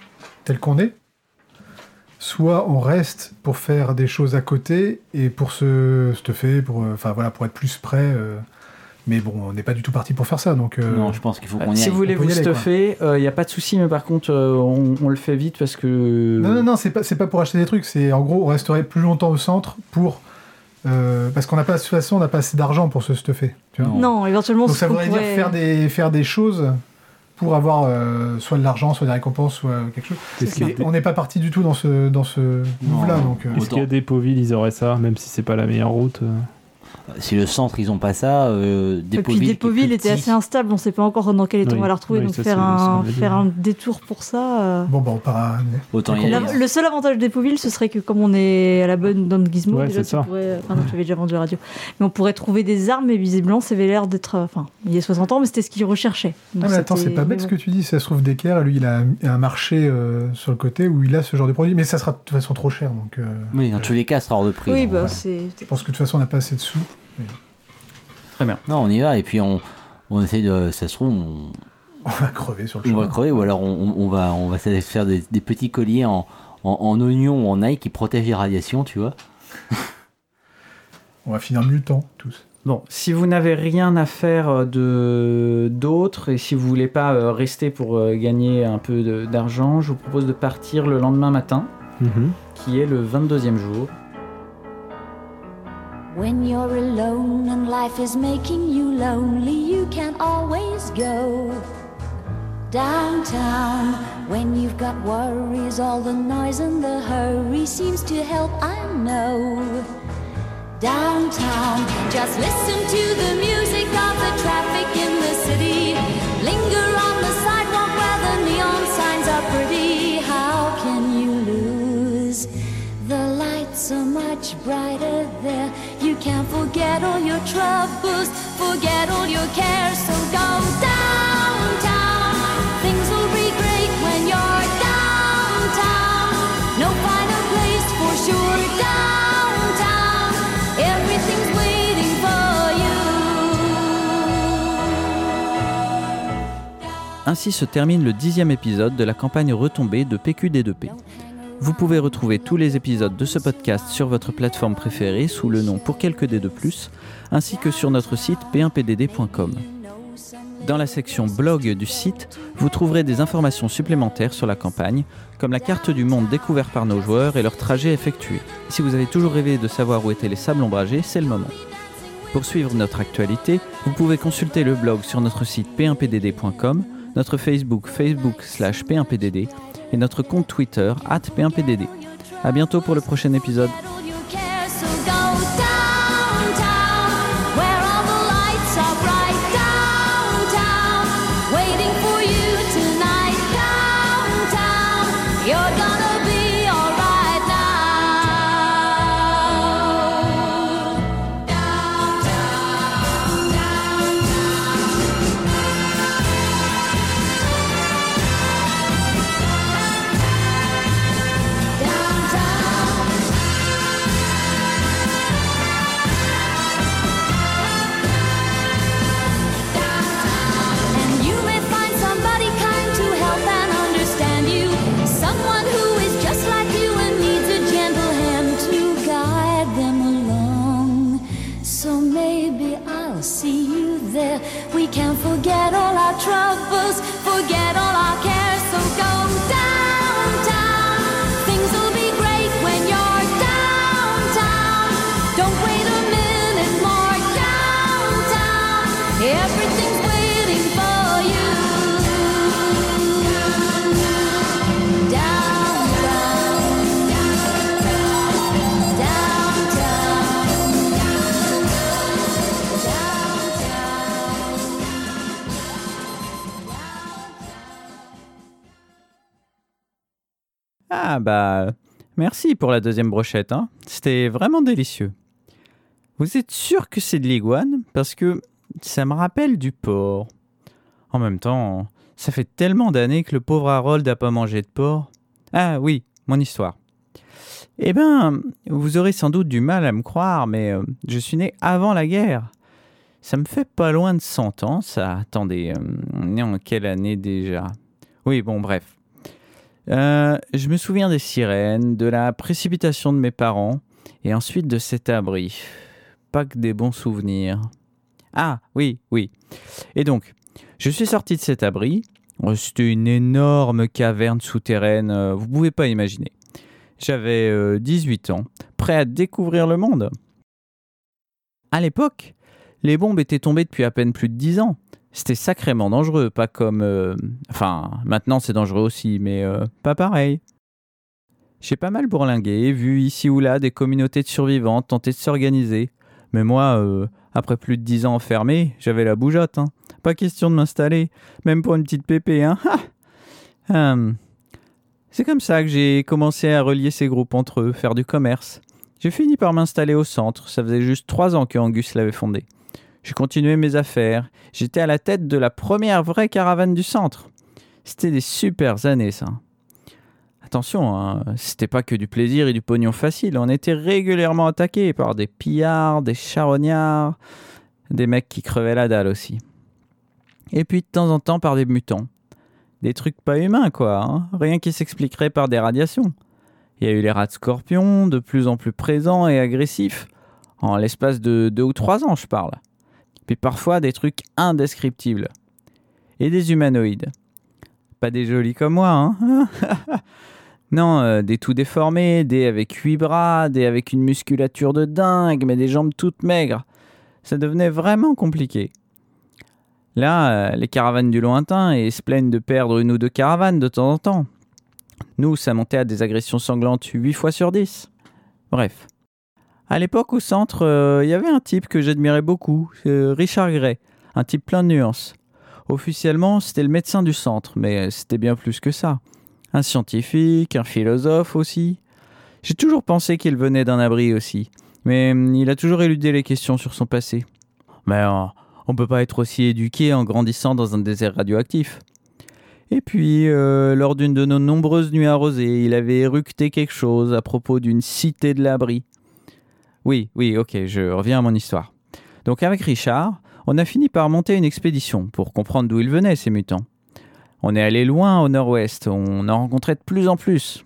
tel qu'on est, soit on reste pour faire des choses à côté et pour se stuffer, pour, euh, enfin voilà, pour être plus prêt. euh, mais bon, on n'est pas du tout parti pour faire ça, donc. euh, Non, je pense qu'il faut qu'on y si aille. vous voulez vous stuffer, il n'y a pas de souci, mais par contre, euh, on, on le fait vite parce que. Non, non, non, c'est pas, c'est pas pour acheter des trucs. C'est en gros, on resterait plus longtemps au centre pour. euh, parce qu'on n'a pas, de toute façon, on n'a pas assez d'argent pour se stuffer. Tu vois Non. Non, éventuellement, Donc ça voudrait dire pourrait- faire des, faire des choses pour avoir euh, soit de l'argent, soit des récompenses, soit quelque chose. On n'est pas parti du tout dans ce, dans ce move-là. Donc, euh, est-ce qu'il y a des Poville, ils auraient ça, même si c'est pas la meilleure route euh, si le centre ils ont pas ça, euh, Et puis Dépoville, était petit, assez instable, on sait pas encore dans quel état Oui. on va la retrouver, Oui, donc ça, faire, c'est- un, faire un détour pour ça. euh, Bon, bah, on part à. autant y aller. Le seul avantage de Dépoville, ce serait que comme on est à la bonne dans le gizmo, Ouais, déjà, c'est tu ça. pourrais- Enfin, non, j'avais déjà vendu la radio. Mais on pourrait trouver des armes, et visiblement, ça avait l'air d'être. Enfin, il y a 60 ans, mais c'était ce qu'il recherchait. Donc Ah, mais attends, c'est pas bête ce que tu dis. Ça se trouve, Decker, lui, il a un- marché euh, sur le côté où il a ce genre de produit. Mais ça sera de toute façon trop cher. Donc, euh, Oui, dans tous les cas, ça sera hors de prix. Oui, bah, c'est. je pense que de toute façon, on n'a pas assez de sous. Très bien. Non, on y va et puis on, on essaie de. Ça se trouve, on, <laughs> On va crever sur le on chemin. va crever ou alors on, on- on va, on va faire des, des petits colliers en, en, en oignon ou en ail qui protègent les radiations, tu vois. <laughs> On va finir mutant, tous. Bon, si vous n'avez rien à faire euh, de d'autre et si vous voulez pas euh, rester pour euh, gagner un peu d'argent, je vous propose de partir le lendemain matin, Mhm. qui est le 22e jour. When you're alone and life is making you lonely, you can always go downtown. When you've got worries, all the noise and the hurry seems to help, I know. Downtown, just listen to the music of the traffic in Ainsi se termine le dixième épisode de la campagne retombée de PQD2P. Vous pouvez retrouver tous les épisodes de ce podcast sur votre plateforme préférée sous le nom Pour quelques dés de plus, ainsi que sur notre site p1pdd.com. Dans la section blog du site, vous trouverez des informations supplémentaires sur la campagne, comme la carte du monde découverte par nos joueurs et leur trajet effectué. Si vous avez toujours rêvé de savoir où étaient les sables ombragés, c'est le moment. Pour suivre notre actualité, vous pouvez consulter le blog sur notre site p1pdd.com, notre Facebook facebook slash p1pdd et notre compte Twitter at p1pdd. A bientôt pour le prochain épisode. Ah bah, merci pour la deuxième brochette, hein. C'était vraiment délicieux. Vous êtes sûr que c'est de l'iguane? Parce que ça me rappelle du porc. En même temps, ça fait tellement d'années que le pauvre Harold n'a pas mangé de porc. Ah oui, mon histoire. Eh ben, vous aurez sans doute du mal à me croire, mais euh, je suis né avant la guerre. Ça me fait pas loin de 100 ans, ça. Attendez, euh, on est en quelle année déjà? Oui, bon, bref. Euh, je me souviens des sirènes, de la précipitation de mes parents, et ensuite de cet abri. Pas que des bons souvenirs. Ah, oui, oui. Et donc, je suis sorti de cet abri. Oh, C'était une énorme caverne souterraine, euh, vous pouvez pas imaginer. J'avais euh, 18 ans, prêt à découvrir le monde. À l'époque, les bombes étaient tombées depuis à peine plus de 10 ans. C'était sacrément dangereux, pas comme... euh, Enfin, maintenant c'est dangereux aussi, mais euh, pas pareil. J'ai pas mal bourlingué, vu ici ou là des communautés de survivants tenter de s'organiser, Mais moi, euh, après plus de 10 ans enfermé, j'avais la bougeotte. hein. Pas question de m'installer, même pour une petite pépé. Hein. C'est comme ça que j'ai commencé à relier ces groupes entre eux, faire du commerce. J'ai fini par m'installer au centre, ça faisait juste trois ans que Angus l'avait fondé. J'ai continué mes affaires, j'étais à la tête de la première vraie caravane du centre. C'était des super années ça. Attention, hein, c'était pas que du plaisir et du pognon facile, on était régulièrement attaqués par des pillards, des charognards, des mecs qui crevaient la dalle aussi. Et puis de temps en temps par des mutants. Des trucs pas humains quoi, hein, rien qui s'expliquerait par des radiations. Il y a eu les rats de scorpions, de plus en plus présents et agressifs. En l'espace de deux ou trois ans, je parle. Puis parfois des trucs indescriptibles. Et des humanoïdes. Pas des jolis comme moi, hein <laughs> Non, euh, des tout déformés, des avec huit bras, des avec une musculature de dingue, mais des jambes toutes maigres. Ça devenait vraiment compliqué. Là, euh, les caravanes du lointain et se plaignent de perdre une ou deux caravanes de temps en temps. Nous, ça montait à des agressions sanglantes 8 fois sur 10. Bref. À l'époque, au centre, euh, il y avait un type que j'admirais beaucoup, euh, Richard Gray, un type plein de nuances. Officiellement, c'était le médecin du centre, mais c'était bien plus que ça. Un scientifique, un philosophe aussi. J'ai toujours pensé qu'il venait d'un abri aussi, mais hum, il a toujours éludé les questions sur son passé. Mais euh, on peut pas être aussi éduqué en grandissant dans un désert radioactif. Et puis, lors d'une de nos nombreuses nuits arrosées, il avait éructé quelque chose à propos d'une cité de l'abri. Oui, oui, ok, je reviens à mon histoire. Donc avec Richard, on a fini par monter une expédition pour comprendre d'où ils venaient, ces mutants. On est allé loin au nord-ouest, on en rencontrait de plus en plus.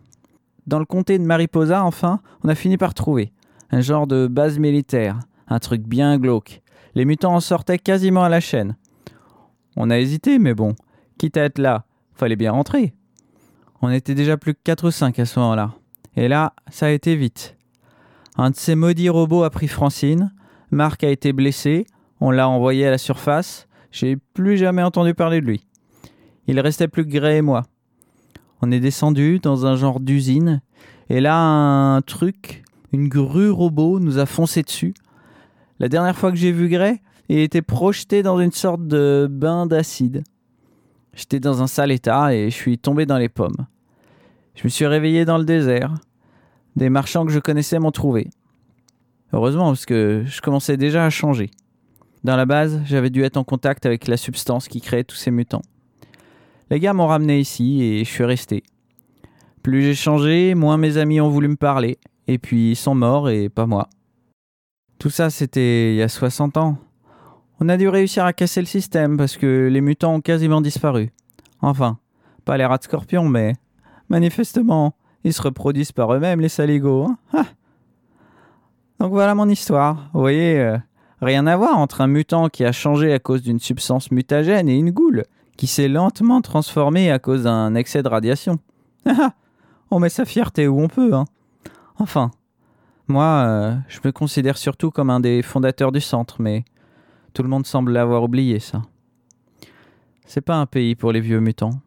Dans le comté de Mariposa, enfin, on a fini par trouver un genre de base militaire, un truc bien glauque. Les mutants en sortaient quasiment à la chaîne. On a hésité, mais bon, quitte à être là, fallait bien rentrer. On était déjà plus que 4 ou 5 à ce moment-là. Et là, ça a été vite. Un de ces maudits robots a pris Francine, Marc a été blessé, on l'a envoyé à la surface, j'ai plus jamais entendu parler de lui. Il restait plus que Gray et moi. On est descendu dans un genre d'usine, et là, un truc, une grue robot nous a foncé dessus. La dernière fois que j'ai vu Gray, il était projeté dans une sorte de bain d'acide. J'étais dans un sale état et je suis tombé dans les pommes. Je me suis réveillé dans le désert. Des marchands que je connaissais m'ont trouvé. Heureusement, parce que je commençais déjà à changer. Dans la base, j'avais dû être en contact avec la substance qui créait tous ces mutants. Les gars m'ont ramené ici et je suis resté. Plus j'ai changé, moins mes amis ont voulu me parler. Et puis ils sont morts et pas moi. Tout ça, c'était il y a 60 ans. On a dû réussir à casser le système parce que les mutants ont quasiment disparu. Enfin, pas les rats de scorpion, mais manifestement, ils se reproduisent par eux-mêmes, les saligots. hein. Ah. Donc voilà mon histoire. Vous voyez, euh, rien à voir entre un mutant qui a changé à cause d'une substance mutagène et une goule qui s'est lentement transformée à cause d'un excès de radiation. On met sa fierté où on peut. Hein. Enfin, moi, euh, je me considère surtout comme un des fondateurs du centre, mais tout le monde semble l'avoir oublié, ça. C'est pas un pays pour les vieux mutants.